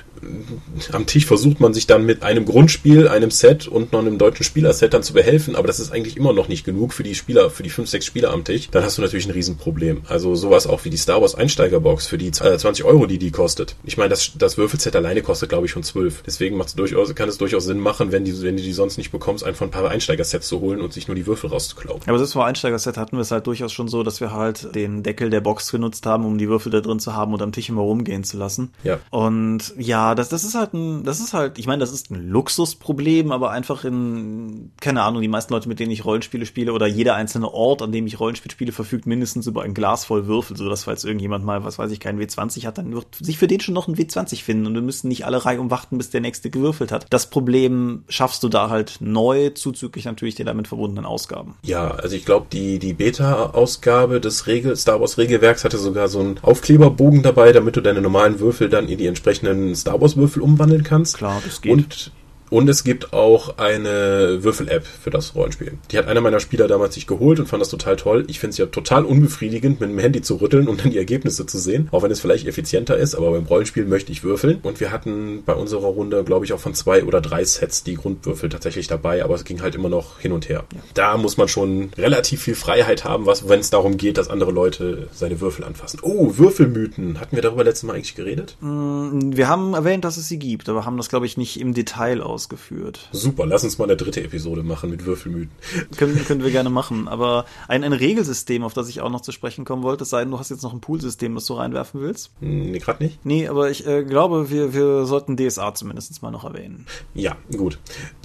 am Tisch versucht man sich dann mit einem Grundspiel, einem Set und noch einem deutschen Spielerset dann zu behelfen, aber das ist eigentlich immer noch nicht genug für die Spieler, für die 5, 6 Spieler am Tisch. Dann hast du natürlich ein Riesenproblem. Also sowas auch wie die Star Wars Einsteigerbox für die 20 Euro, die die kostet. Ich meine, das, das Würfelset alleine kostet, glaube ich, schon 12. Deswegen durchaus, kann es durchaus Sinn machen, wenn, die, wenn du die sonst nicht bekommst, einfach ein paar Einsteigersets zu holen und sich nur die Würfel rauszuklauen. Aber das vor Einsteigerset hatten wir es halt durchaus schon so, dass wir halt den Deckel der Box genutzt haben, um die Würfel da drin zu haben und am Tisch immer rumgehen zu lassen. Ja. Und ja, das, das ist halt ein, das ist halt, ich meine, das ist ein Luxusproblem, aber einfach in, keine Ahnung, die meisten Leute, mit denen ich Rollenspiele spiele oder jeder einzelne Ort, an dem ich Rollenspiele spiele, verfügt mindestens über ein Glas voll Würfel, so dass falls irgendjemand mal, was weiß ich, keinen W20 hat, dann wird sich für den schon noch ein W20 finden und wir müssen nicht alle Reihe umwarten, bis der nächste gewürfelt hat. Das Problem schaffst du da halt neu, zuzüglich natürlich den damit verbundenen Ausgaben. Ja, also ich glaube, die, die Beta-Ausgabe des Regel, Star Wars Regelwerks hatte sogar so einen Aufkleberbogen dabei, damit du deine normalen Würfel dann in die entsprechenden Star Wars Würfel umwandeln kannst. Klar, das geht. Und und es gibt auch eine Würfel-App für das Rollenspiel. Die hat einer meiner Spieler damals sich geholt und fand das total toll. Ich finde es ja total unbefriedigend, mit dem Handy zu rütteln und dann die Ergebnisse zu sehen. Auch wenn es vielleicht effizienter ist, aber beim Rollenspiel möchte ich würfeln. Und wir hatten bei unserer Runde, glaube ich, auch von zwei oder drei Sets die Grundwürfel tatsächlich dabei, aber es ging halt immer noch hin und her. Ja. Da muss man schon relativ viel Freiheit haben, was, wenn es darum geht, dass andere Leute seine Würfel anfassen. Oh, Würfelmythen. Hatten wir darüber letztes Mal eigentlich geredet? Wir haben erwähnt, dass es sie gibt, aber haben das, glaube ich, nicht im Detail aus ausgeführt. Super, lass uns mal eine dritte Episode machen mit Würfelmythen. (laughs) Können, können wir gerne machen, aber ein, ein Regelsystem, auf das ich auch noch zu sprechen kommen wollte, es sei denn, du hast jetzt noch ein Poolsystem, das du reinwerfen willst. Nee, gerade nicht. Nee, aber ich äh, glaube, wir, wir sollten DSA zumindest mal noch erwähnen. Ja, gut.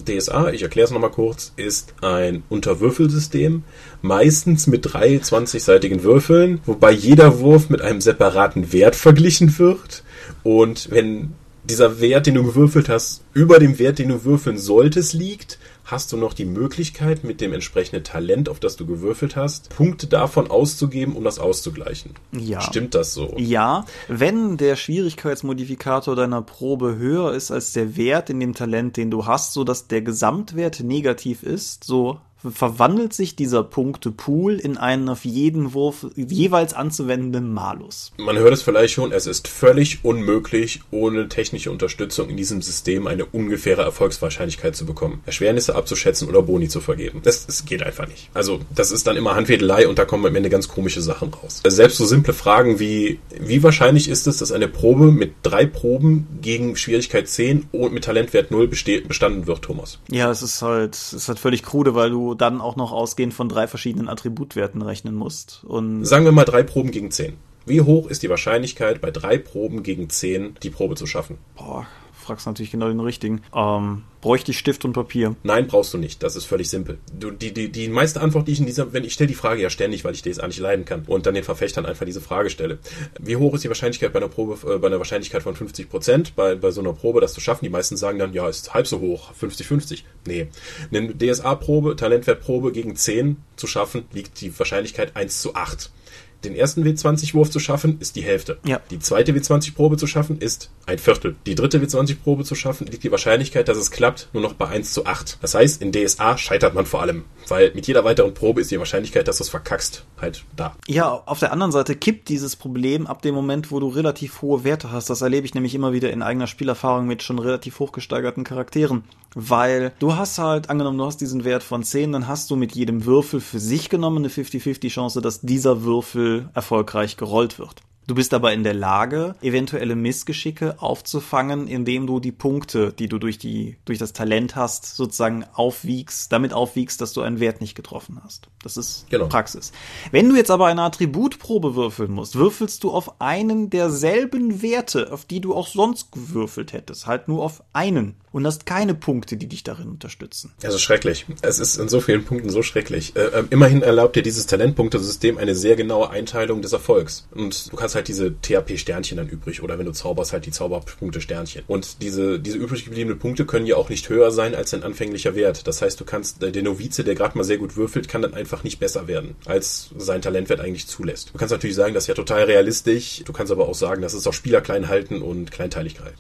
DSA, ich erkläre es nochmal kurz, ist ein Unterwürfelsystem, meistens mit drei 20-seitigen Würfeln, wobei jeder Wurf mit einem separaten Wert verglichen wird. Und wenn dieser Wert, den du gewürfelt hast, über dem Wert, den du würfeln solltest, liegt, hast du noch die Möglichkeit, mit dem entsprechenden Talent, auf das du gewürfelt hast, Punkte davon auszugeben, um das auszugleichen. Ja. Stimmt das so? Ja, wenn der Schwierigkeitsmodifikator deiner Probe höher ist als der Wert in dem Talent, den du hast, so dass der Gesamtwert negativ ist, so verwandelt sich dieser Punktepool in einen auf jeden Wurf jeweils anzuwendenden Malus. Man hört es vielleicht schon, es ist völlig unmöglich, ohne technische Unterstützung in diesem System eine ungefähre Erfolgswahrscheinlichkeit zu bekommen, Erschwernisse abzuschätzen oder Boni zu vergeben. Das, das geht einfach nicht. Also das ist dann immer Handwedelei und da kommen am Ende ganz komische Sachen raus. Selbst so simple Fragen wie, wie wahrscheinlich ist es, dass eine Probe mit drei Proben gegen Schwierigkeit 10 und mit Talentwert 0 bestanden wird, Thomas? Ja, es ist halt, es ist halt völlig krude, weil du du dann auch noch ausgehend von drei verschiedenen Attributwerten rechnen musst. Und Sagen wir mal drei Proben gegen zehn. Wie hoch ist die Wahrscheinlichkeit, bei drei Proben gegen zehn die Probe zu schaffen? boah, fragst natürlich genau den richtigen. Ähm, bräuchte ich Stift und Papier? Nein, brauchst du nicht. Das ist völlig simpel. Du, die, die, die meiste Antwort, die ich in dieser, wenn ich stelle die Frage ja ständig, weil ich DSA nicht leiden kann und dann den Verfechtern einfach diese Frage stelle. Wie hoch ist die Wahrscheinlichkeit bei einer Probe, äh, bei einer Wahrscheinlichkeit von 50 Prozent bei, bei so einer Probe, das zu schaffen? Die meisten sagen dann, ja, ist halb so hoch, 50-50. Nee. Eine DSA-Probe, Talentwertprobe gegen 10 zu schaffen, liegt die Wahrscheinlichkeit 1 zu 8. Den ersten W20-Wurf zu schaffen, ist die Hälfte. Ja. Die zweite W20-Probe zu schaffen, ist ein Viertel. Die dritte W20-Probe zu schaffen, liegt die Wahrscheinlichkeit, dass es klappt, nur noch bei 1 zu 8. Das heißt, in DSA scheitert man vor allem, weil mit jeder weiteren Probe ist die Wahrscheinlichkeit, dass du es verkackst, halt da. Ja, auf der anderen Seite kippt dieses Problem ab dem Moment, wo du relativ hohe Werte hast. Das erlebe ich nämlich immer wieder in eigener Spielerfahrung mit schon relativ hochgesteigerten Charakteren. Weil du hast halt, angenommen, du hast diesen Wert von 10, dann hast du mit jedem Würfel für sich genommen eine 50-50 Chance, dass dieser Würfel erfolgreich gerollt wird. Du bist aber in der Lage, eventuelle Missgeschicke aufzufangen, indem du die Punkte, die du durch die, durch das Talent hast, sozusagen aufwiegst, damit aufwiegst, dass du einen Wert nicht getroffen hast. Das ist Genau. Praxis. Wenn du jetzt aber eine Attributprobe würfeln musst, würfelst du auf einen derselben Werte, auf die du auch sonst gewürfelt hättest, halt nur auf einen und hast keine Punkte, die dich darin unterstützen. Also schrecklich. Es ist in so vielen Punkten so schrecklich. Äh, ähm, immerhin erlaubt dir dieses Talentpunktesystem eine sehr genaue Einteilung des Erfolgs. Und du hast halt diese THP-Sternchen dann übrig. Oder wenn du zauberst, halt die Zauberpunkte-Sternchen. Und diese, diese übrig gebliebenen Punkte können ja auch nicht höher sein als ein anfänglicher Wert. Das heißt, du kannst, äh, der Novize, der gerade mal sehr gut würfelt, kann dann einfach nicht besser werden, als sein Talentwert eigentlich zulässt. Du kannst natürlich sagen, das ist ja total realistisch. Du kannst aber auch sagen, das ist auch Spieler klein halten und Kleinteiligkeit.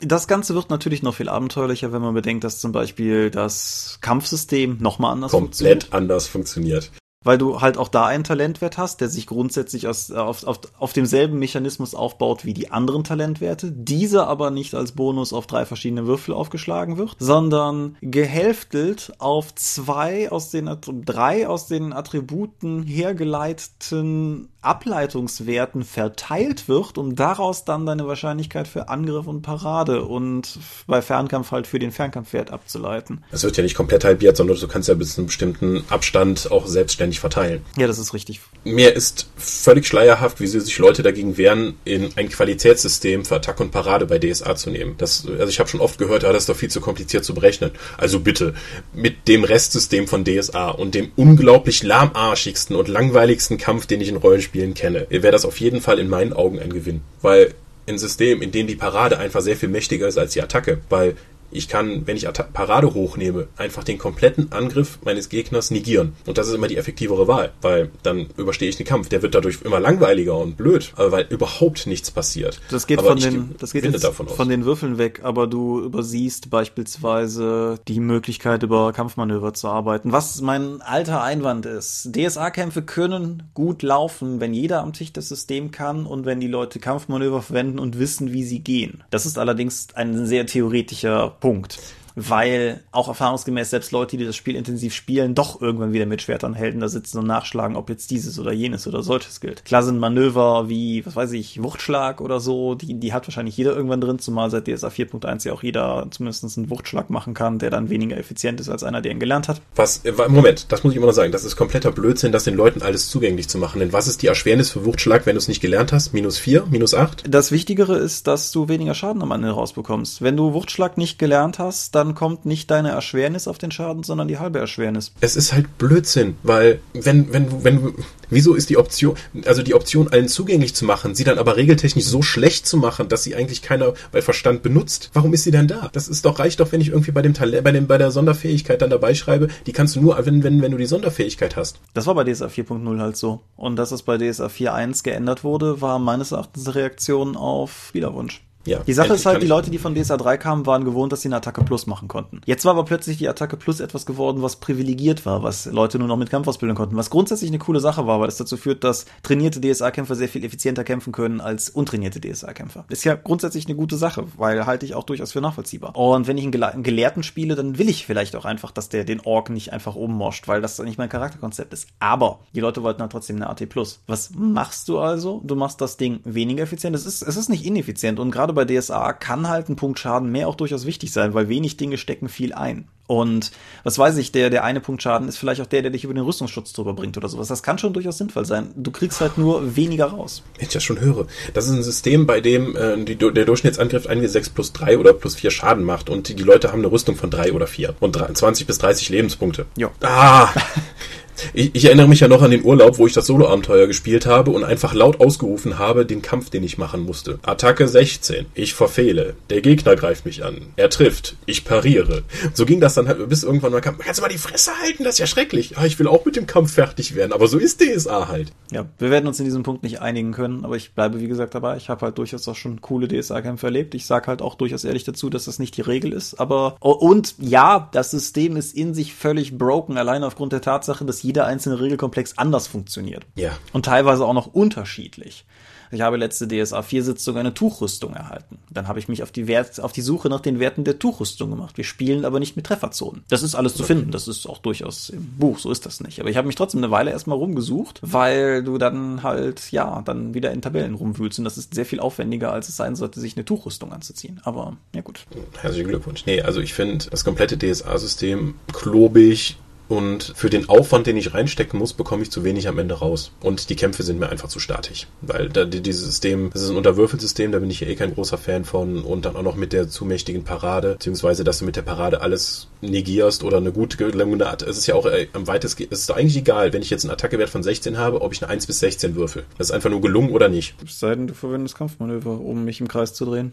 Das Ganze wird natürlich noch viel abenteuerlicher, wenn man bedenkt, dass zum Beispiel das Kampfsystem nochmal anders funktioniert. Komplett anders funktioniert. Weil du halt auch da einen Talentwert hast, der sich grundsätzlich aus, auf, auf, auf demselben Mechanismus aufbaut wie die anderen Talentwerte, dieser aber nicht als Bonus auf drei verschiedene Würfel aufgeschlagen wird, sondern gehälftelt auf zwei aus den, drei aus den Attributen hergeleiteten Ableitungswerten verteilt wird, um daraus dann deine Wahrscheinlichkeit für Angriff und Parade und bei Fernkampf halt für den Fernkampfwert abzuleiten. Es wird ja nicht komplett halbiert, sondern du kannst ja bis zu einem bestimmten Abstand auch selbstständig verteilen. Ja, das ist richtig. Mir ist völlig schleierhaft, wie sie sich Leute dagegen wehren, in ein Qualitätssystem für Attack und Parade bei DSA zu nehmen. Das, also ich habe schon oft gehört, ja, das ist doch viel zu kompliziert zu berechnen. Also bitte, mit dem Restsystem von DSA und dem unglaublich lahmarschigsten und langweiligsten Kampf, den ich in Rollenspielen kenne, wäre das auf jeden Fall in meinen Augen ein Gewinn. Weil ein System, in dem die Parade einfach sehr viel mächtiger ist als die Attacke, weil ich kann, wenn ich Atta Parade hochnehme, einfach den kompletten Angriff meines Gegners negieren. Und das ist immer die effektivere Wahl, weil dann überstehe ich den Kampf. Der wird dadurch immer langweiliger und blöd, weil überhaupt nichts passiert. Das geht aber von den, das geht jetzt davon aus. von den Würfeln weg, aber du übersiehst beispielsweise die Möglichkeit, über Kampfmanöver zu arbeiten. Was mein alter Einwand ist. DSA-Kämpfe können gut laufen, wenn jeder am Tisch das System kann und wenn die Leute Kampfmanöver verwenden und wissen, wie sie gehen. Das ist allerdings ein sehr theoretischer Punkt. Weil auch erfahrungsgemäß selbst Leute, die das Spiel intensiv spielen, doch irgendwann wieder mit Schwertern Helden da sitzen und nachschlagen, ob jetzt dieses oder jenes oder solches gilt. Klar sind Manöver wie, was weiß ich, Wuchtschlag oder so, die, die hat wahrscheinlich jeder irgendwann drin, zumal seit DSA 4.1 ja auch jeder zumindest einen Wuchtschlag machen kann, der dann weniger effizient ist als einer, der ihn gelernt hat. Was, äh, Moment, das muss ich immer noch sagen. Das ist kompletter Blödsinn, das den Leuten alles zugänglich zu machen. Denn was ist die Erschwernis für Wuchtschlag, wenn du es nicht gelernt hast? Minus vier, minus acht? Das Wichtigere ist, dass du weniger Schaden am Ende rausbekommst. Wenn du Wuchtschlag nicht gelernt hast, dann kommt nicht deine Erschwernis auf den Schaden, sondern die halbe Erschwernis. Es ist halt Blödsinn, weil wenn, wenn, wenn, wieso ist die Option, also die Option allen zugänglich zu machen, sie dann aber regeltechnisch so schlecht zu machen, dass sie eigentlich keiner bei Verstand benutzt? Warum ist sie dann da? Das ist doch, reicht doch, wenn ich irgendwie bei dem Talent, bei dem, bei der Sonderfähigkeit dann dabei schreibe, die kannst du nur anwenden, wenn, wenn du die Sonderfähigkeit hast. Das war bei DSA 4.0 halt so. Und dass es bei DSA 4.1 geändert wurde, war meines Erachtens eine Reaktion auf Spielerwunsch. Ja, Die Sache ist halt, die Leute, die von DSA 3 kamen, waren gewohnt, dass sie eine Attacke Plus machen konnten. Jetzt war aber plötzlich die Attacke Plus etwas geworden, was privilegiert war, was Leute nur noch mit Kampf ausbilden konnten. Was grundsätzlich eine coole Sache war, weil es dazu führt, dass trainierte DSA-Kämpfer sehr viel effizienter kämpfen können als untrainierte DSA-Kämpfer. Ist ja grundsätzlich eine gute Sache, weil halte ich auch durchaus für nachvollziehbar. Und wenn ich einen, Gele einen Gelehrten spiele, dann will ich vielleicht auch einfach, dass der den Ork nicht einfach ummoscht, weil das nicht mein Charakterkonzept ist. Aber die Leute wollten halt trotzdem eine AT+. Was machst du also? Du machst das Ding weniger effizient. Es ist, es ist nicht ineffizient und gerade bei DSA kann halt ein Punkt Schaden mehr auch durchaus wichtig sein, weil wenig Dinge stecken viel ein. Und was weiß ich, der, der eine Punkt Schaden ist vielleicht auch der, der dich über den Rüstungsschutz drüber bringt oder sowas. Das kann schon durchaus sinnvoll sein. Du kriegst halt nur weniger raus. Wenn ich das schon höre. Das ist ein System, bei dem äh, die, der Durchschnittsangriff eigentlich 6 plus 3 oder plus 4 Schaden macht und die, die Leute haben eine Rüstung von 3 oder 4 und 20 bis 30 Lebenspunkte. Ja. Ah! (laughs) Ich, ich, erinnere mich ja noch an den Urlaub, wo ich das Solo-Abenteuer gespielt habe und einfach laut ausgerufen habe, den Kampf, den ich machen musste. Attacke 16. Ich verfehle. Der Gegner greift mich an. Er trifft. Ich pariere. So ging das dann halt bis irgendwann mal kam. Kannst du mal die Fresse halten? Das ist ja schrecklich. Ja, ich will auch mit dem Kampf fertig werden. Aber so ist DSA halt. Ja, wir werden uns in diesem Punkt nicht einigen können, aber ich bleibe, wie gesagt, dabei. Ich habe halt durchaus auch schon coole DSA-Kämpfe erlebt. Ich sage halt auch durchaus ehrlich dazu, dass das nicht die Regel ist. Aber, und ja, das System ist in sich völlig broken, allein aufgrund der Tatsache, dass jeder einzelne Regelkomplex Komplex anders funktioniert. Ja. Und teilweise auch noch unterschiedlich. Ich habe letzte DSA 4 Sitzung eine Tuchrüstung erhalten. Dann habe ich mich auf die, Wert, auf die Suche nach den Werten der Tuchrüstung gemacht. Wir spielen aber nicht mit Trefferzonen. Das ist alles zu finden. Das ist auch durchaus im Buch. So ist das nicht. Aber ich habe mich trotzdem eine Weile erstmal rumgesucht, weil du dann halt, ja, dann wieder in Tabellen rumwühlst. Und das ist sehr viel aufwendiger, als es sein sollte, sich eine Tuchrüstung anzuziehen. Aber, ja gut. Herzlichen Glückwunsch. Nee, also ich finde das komplette DSA-System klobig, und für den Aufwand, den ich reinstecken muss, bekomme ich zu wenig am Ende raus. Und die Kämpfe sind mir einfach zu statisch. Weil da, dieses System, das ist ein Unterwürfelsystem, da bin ich ja eh kein großer Fan von. Und dann auch noch mit der zu mächtigen Parade, beziehungsweise, dass du mit der Parade alles negierst oder eine gute gelungene Art. Es ist ja auch äh, am weitesten, es ist eigentlich egal, wenn ich jetzt einen Attackewert von 16 habe, ob ich eine 1 bis 16 würfel. Das ist einfach nur gelungen oder nicht. Es sei denn, du verwendest Kampfmanöver, um mich im Kreis zu drehen.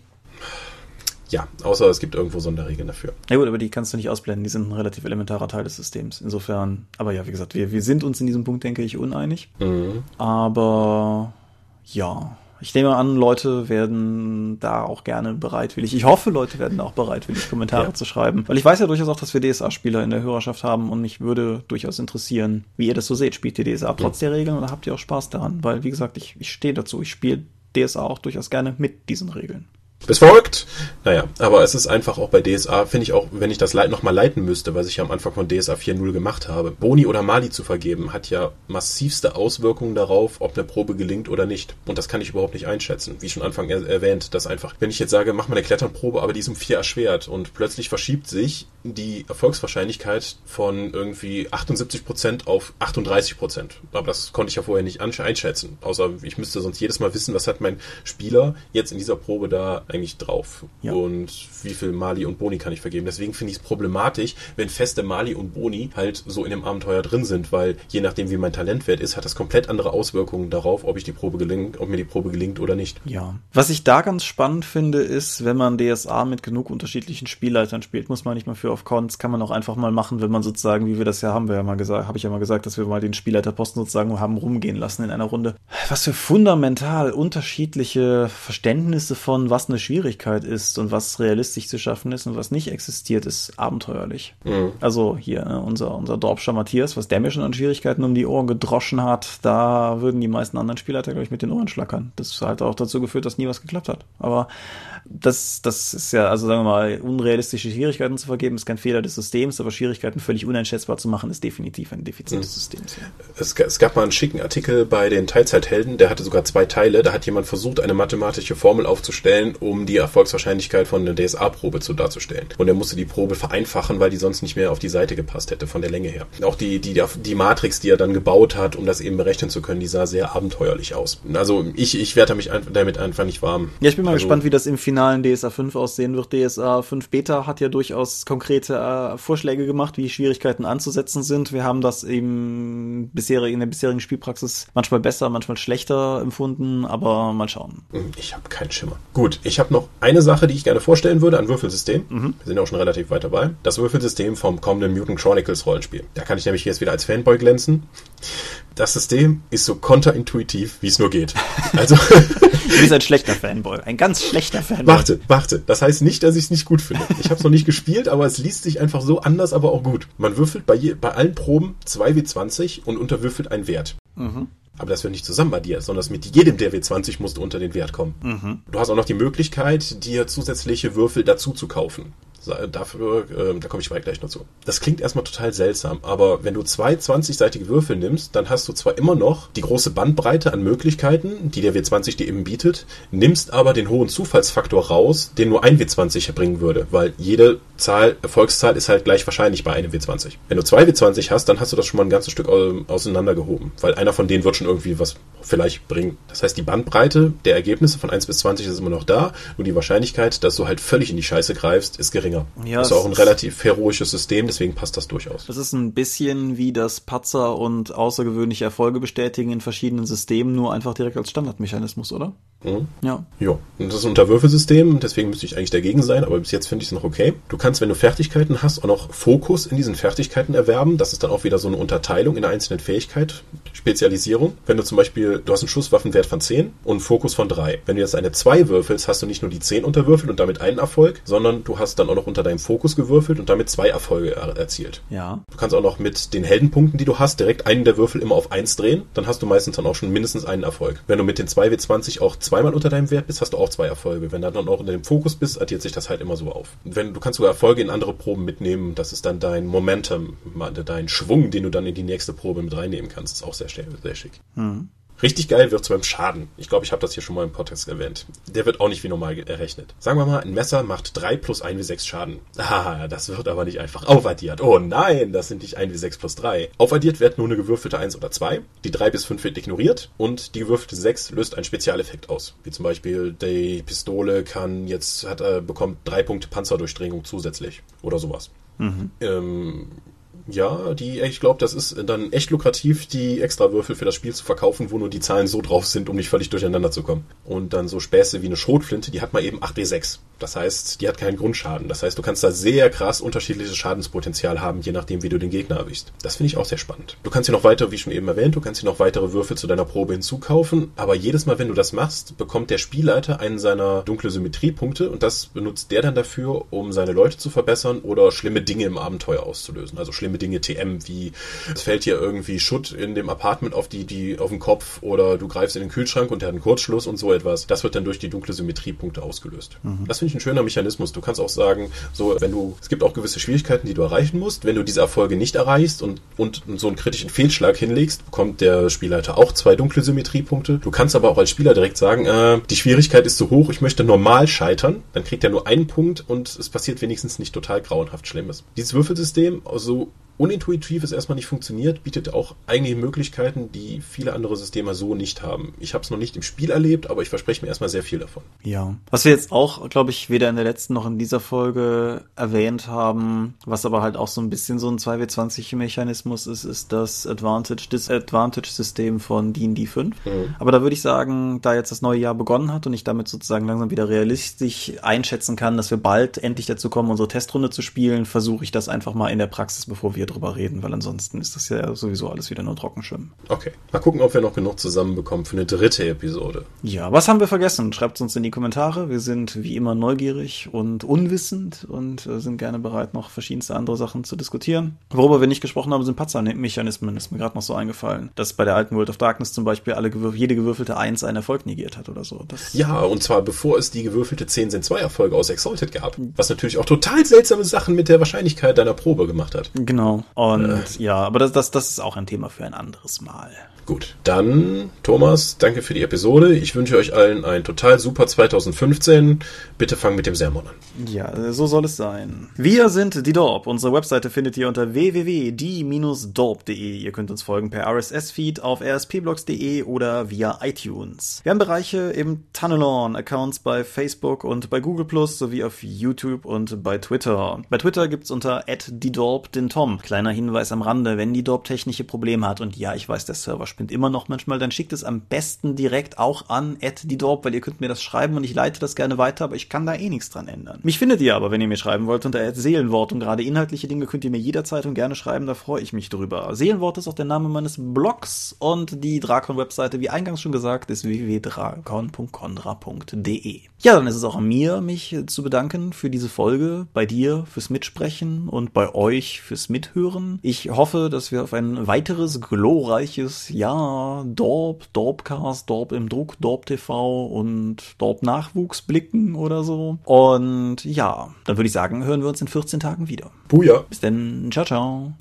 Ja, außer es gibt irgendwo Sonderregeln dafür. Ja gut, aber die kannst du nicht ausblenden, die sind ein relativ elementarer Teil des Systems. Insofern, aber ja, wie gesagt, wir, wir sind uns in diesem Punkt, denke ich, uneinig. Mhm. Aber ja, ich nehme an, Leute werden da auch gerne bereitwillig. Ich hoffe, Leute werden auch bereitwillig Kommentare ja. zu schreiben. Weil ich weiß ja durchaus auch, dass wir DSA-Spieler in der Hörerschaft haben und mich würde durchaus interessieren, wie ihr das so seht. Spielt ihr DSA trotz ja. der Regeln oder habt ihr auch Spaß daran? Weil, wie gesagt, ich, ich stehe dazu. Ich spiele DSA auch durchaus gerne mit diesen Regeln. Bis folgt! Naja, aber es ist einfach auch bei DSA, finde ich auch, wenn ich das nochmal leiten müsste, was ich am Anfang von DSA 4.0 gemacht habe, Boni oder Mali zu vergeben, hat ja massivste Auswirkungen darauf, ob eine Probe gelingt oder nicht. Und das kann ich überhaupt nicht einschätzen. Wie schon Anfang er erwähnt, dass einfach, wenn ich jetzt sage, mach mal eine Kletternprobe, aber die ist um 4 erschwert und plötzlich verschiebt sich die Erfolgswahrscheinlichkeit von irgendwie 78% auf 38%. Aber das konnte ich ja vorher nicht einschätzen. Außer ich müsste sonst jedes Mal wissen, was hat mein Spieler jetzt in dieser Probe da eigentlich drauf? Ja. Und wie viel Mali und Boni kann ich vergeben? Deswegen finde ich es problematisch, wenn feste Mali und Boni halt so in dem Abenteuer drin sind, weil je nachdem, wie mein Talentwert ist, hat das komplett andere Auswirkungen darauf, ob ich die Probe gelingt, ob mir die Probe gelingt oder nicht. Ja. Was ich da ganz spannend finde, ist, wenn man DSA mit genug unterschiedlichen Spielleitern spielt, muss man nicht mal für auf Cons, kann man auch einfach mal machen, wenn man sozusagen, wie wir das ja haben, wir ja mal gesagt, habe ich ja mal gesagt, dass wir mal den Spielleiterposten sozusagen haben rumgehen lassen in einer Runde. Was für fundamental unterschiedliche Verständnisse von was eine Schwierigkeit ist und was realistisch zu schaffen ist und was nicht existiert, ist abenteuerlich. Mhm. Also hier, ne, unser, unser Dorpscher Matthias, was der mir schon an Schwierigkeiten um die Ohren gedroschen hat, da würden die meisten anderen Spielleiter, glaube ich, mit den Ohren schlackern. Das hat auch dazu geführt, dass nie was geklappt hat. Aber das, das ist ja, also sagen wir mal, unrealistische Schwierigkeiten zu vergeben, ist kein Fehler des Systems, aber Schwierigkeiten völlig uneinschätzbar zu machen, ist definitiv ein Defizit mhm. des Systems. Ja. Es, es, gab mal einen schicken Artikel bei den Teilzeithelden, der hatte sogar zwei Teile. Da hat jemand versucht, eine mathematische Formel aufzustellen, um die Erfolgswahrscheinlichkeit von einer DSA-Probe zu darzustellen. Und er musste die Probe vereinfachen, weil die sonst nicht mehr auf die Seite gepasst hätte, von der Länge her. Auch die, die, die Matrix, die er dann gebaut hat, um das eben berechnen zu können, die sah sehr abenteuerlich aus. Also ich, ich werde mich damit einfach nicht warm. Ja, ich bin mal also, gespannt, wie das im finalen DSA 5 aussehen wird. DSA 5 Beta hat ja durchaus konkrete äh, Vorschläge gemacht, wie Schwierigkeiten anzusetzen sind. Wir haben das eben bisher in der bisherigen Spielpraxis manchmal besser, manchmal schlechter empfunden, aber mal schauen. Hm, ich habe keinen Schimmer. Gut, ich habe noch eine Sache, die ich gerne vorstellen würde, ein Würfelsystem. Mhm. Wir sind auch schon relativ weit dabei. Das Würfelsystem vom kommenden Mutant Chronicles Rollenspiel. Da kann ich nämlich jetzt wieder als Fanboy glänzen. Das System ist so konterintuitiv, wie es nur geht. (laughs) Also. du bist ein (laughs) schlechter Fanboy. Ein ganz schlechter Fanboy. Warte, warte. Das heißt nicht, dass ich es nicht gut finde. Ich habe es noch nicht gespielt, aber es liest sich einfach so anders, aber auch gut. Man würfelt bei, je, bei allen Proben 2W20 und unterwürfelt einen Wert. Mhm. Aber das wird nicht zusammen bei dir, sondern mit jedem der W20 musst du unter den Wert kommen. Mhm. Du hast auch noch die Möglichkeit, dir zusätzliche Würfel dazu zu kaufen. Dafür, äh, da komme ich gleich noch zu. Das klingt erstmal total seltsam, aber wenn du zwei 20-seitige Würfel nimmst, dann hast du zwar immer noch die große Bandbreite an Möglichkeiten, die der W20 dir eben bietet, nimmst aber den hohen Zufallsfaktor raus, den nur ein W20 erbringen würde, weil jede Zahl, Erfolgszahl ist halt gleich wahrscheinlich bei einem W20. Wenn du zwei W20 hast, dann hast du das schon mal ein ganzes Stück auseinandergehoben, weil einer von denen wird schon irgendwie was vielleicht bringen. Das heißt, die Bandbreite der Ergebnisse von 1 bis 20 ist immer noch da, nur die Wahrscheinlichkeit, dass du halt völlig in die Scheiße greifst, ist geringer. Ja, das ist auch ein relativ heroisches System, deswegen passt das durchaus. Das ist ein bisschen wie das Patzer und außergewöhnliche Erfolge bestätigen in verschiedenen Systemen, nur einfach direkt als Standardmechanismus, oder? Mhm. Ja. Ja. Und das ist ein Unterwürfelsystem, deswegen müsste ich eigentlich dagegen sein, aber bis jetzt finde ich es noch okay. Du kannst, wenn du Fertigkeiten hast, auch noch Fokus in diesen Fertigkeiten erwerben. Das ist dann auch wieder so eine Unterteilung in der einzelnen Fähigkeit, Spezialisierung. Wenn du zum Beispiel, du hast einen Schusswaffenwert von 10 und einen Fokus von 3. Wenn du jetzt eine 2 würfelst, hast du nicht nur die 10 unterwürfelt und damit einen Erfolg, sondern du hast dann auch noch unter deinem Fokus gewürfelt und damit zwei Erfolge er erzielt. Ja. Du kannst auch noch mit den Heldenpunkten, die du hast, direkt einen der Würfel immer auf 1 drehen. Dann hast du meistens dann auch schon mindestens einen Erfolg. Wenn du mit den 2W20 auch zweimal unter deinem Wert bist, hast du auch zwei Erfolge. Wenn du dann auch unter dem Fokus bist, addiert sich das halt immer so auf. Wenn du kannst sogar Erfolge in andere Proben mitnehmen, das ist dann dein Momentum, dein Schwung, den du dann in die nächste Probe mit reinnehmen kannst. Das ist auch sehr, sehr schick. Mhm. Richtig geil wird's beim Schaden. Ich glaube, ich habe das hier schon mal im Podcast erwähnt. Der wird auch nicht wie normal errechnet. Sagen wir mal, ein Messer macht 3 plus 1 wie 6 Schaden. (laughs) Ah, das wird aber nicht einfach aufaddiert. Oh nein, das sind nicht 1 wie 6 plus 3. Aufaddiert wird nur eine gewürfelte 1 oder 2. Die 3 bis 5 wird ignoriert und die gewürfelte 6 löst einen Spezialeffekt aus. Wie zum Beispiel die Pistole kann jetzt, hat, äh, bekommt 3 Punkte Panzerdurchdringung zusätzlich. Oder sowas. Mhm. Ähm, ja, die, ich glaube, das ist dann echt lukrativ, die Extrawürfel für das Spiel zu verkaufen, wo nur die Zahlen so drauf sind, um nicht völlig durcheinander zu kommen. Und dann so Späße wie eine Schrotflinte, die hat mal eben 8d6. Das heißt, die hat keinen Grundschaden. Das heißt, du kannst da sehr krass unterschiedliches Schadenspotenzial haben, je nachdem, wie du den Gegner erwischst. Das finde ich auch sehr spannend. Du kannst hier noch weiter, wie schon eben erwähnt, du kannst hier noch weitere Würfel zu deiner Probe hinzukaufen, aber jedes Mal, wenn du das machst, bekommt der Spielleiter einen seiner dunkle Symmetriepunkte und das benutzt der dann dafür, um seine Leute zu verbessern oder schlimme Dinge im Abenteuer auszulösen. Also schlimme Dinge TM, wie es fällt hier irgendwie Schutt in dem Apartment auf die, die, auf den Kopf oder du greifst in den Kühlschrank und der hat einen Kurzschluss und so etwas. Das wird dann durch die dunkle Symmetriepunkte ausgelöst. Mhm. Das finde ich ein schöner Mechanismus. Du kannst auch sagen, so, wenn du, es gibt auch gewisse Schwierigkeiten, die du erreichen musst. Wenn du diese Erfolge nicht erreichst und, und so einen kritischen Fehlschlag hinlegst, bekommt der Spielleiter auch zwei dunkle Symmetriepunkte. Du kannst aber auch als Spieler direkt sagen, äh, die Schwierigkeit ist zu hoch, ich möchte normal scheitern. Dann kriegt er nur einen Punkt und es passiert wenigstens nicht total grauenhaft Schlimmes. Dieses Würfelsystem, also unintuitiv es erstmal nicht funktioniert, bietet auch eigene Möglichkeiten, die viele andere Systeme so nicht haben. Ich habe es noch nicht im Spiel erlebt, aber ich verspreche mir erstmal sehr viel davon. Ja. Was wir jetzt auch, glaube ich, weder in der letzten noch in dieser Folge erwähnt haben, was aber halt auch so ein bisschen so ein 2W20-Mechanismus ist, ist das Advantage-Disadvantage-System von D&D 5. Mhm. Aber da würde ich sagen, da jetzt das neue Jahr begonnen hat und ich damit sozusagen langsam wieder realistisch einschätzen kann, dass wir bald endlich dazu kommen, unsere Testrunde zu spielen, versuche ich das einfach mal in der Praxis, bevor wir wir drüber reden, weil ansonsten ist das ja sowieso alles wieder nur Trockenschwimmen. Okay. Mal gucken, ob wir noch genug zusammenbekommen für eine dritte Episode. Ja, was haben wir vergessen? Schreibt es uns in die Kommentare. Wir sind wie immer neugierig und unwissend und äh, sind gerne bereit, noch verschiedenste andere Sachen zu diskutieren. Worüber wir nicht gesprochen haben, sind Patzer-Mechanismen. Ist mir gerade noch so eingefallen. Dass bei der alten World of Darkness zum Beispiel alle gewürf jede gewürfelte 1 einen Erfolg negiert hat oder so. Das ja, und zwar bevor es die gewürfelte 10 sind zwei Erfolge aus Exalted gab. Was natürlich auch total seltsame Sachen mit der Wahrscheinlichkeit deiner Probe gemacht hat. Genau. Und äh. ja, aber das, das, das ist auch ein Thema für ein anderes Mal. Gut, dann Thomas, danke für die Episode. Ich wünsche euch allen ein total super 2015. Bitte fang mit dem Sermon an. Ja, so soll es sein. Wir sind die Dorp. Unsere Webseite findet ihr unter www.die-dorp.de. Ihr könnt uns folgen per RSS-Feed auf rspblogs.de oder via iTunes. Wir haben Bereiche im Tunnelon, Accounts bei Facebook und bei Google Plus sowie auf YouTube und bei Twitter. Bei Twitter gibt's unter @die_dorp den Tom. Kleiner Hinweis am Rande, wenn die Dorp technische Probleme hat und ja, ich weiß, der Server spinnt immer noch manchmal, dann schickt es am besten direkt auch an @die_dorp, weil ihr könnt mir das schreiben und ich leite das gerne weiter, aber ich kann da eh nichts dran ändern. Mich findet ihr aber, wenn ihr mir schreiben wollt, unter Seelenwort und gerade inhaltliche Dinge könnt ihr mir jederzeit und gerne schreiben, da freue ich mich drüber. Seelenwort ist auch der Name meines Blogs und die Drakon-Webseite, wie eingangs schon gesagt, ist www.drakon.contra.de. Ja, dann ist es auch an mir, mich zu bedanken für diese Folge, bei dir fürs Mitsprechen und bei euch fürs Mithören. Ich hoffe, dass wir auf ein weiteres glorreiches Jahr Dorp, Dorpcast, Dorp im Druck, Dorp TV und Dorp Nachwuchs blicken oder so. Und ja, dann würde ich sagen, hören wir uns in 14 Tagen wieder. Buja. Bis dann. Ciao, ciao.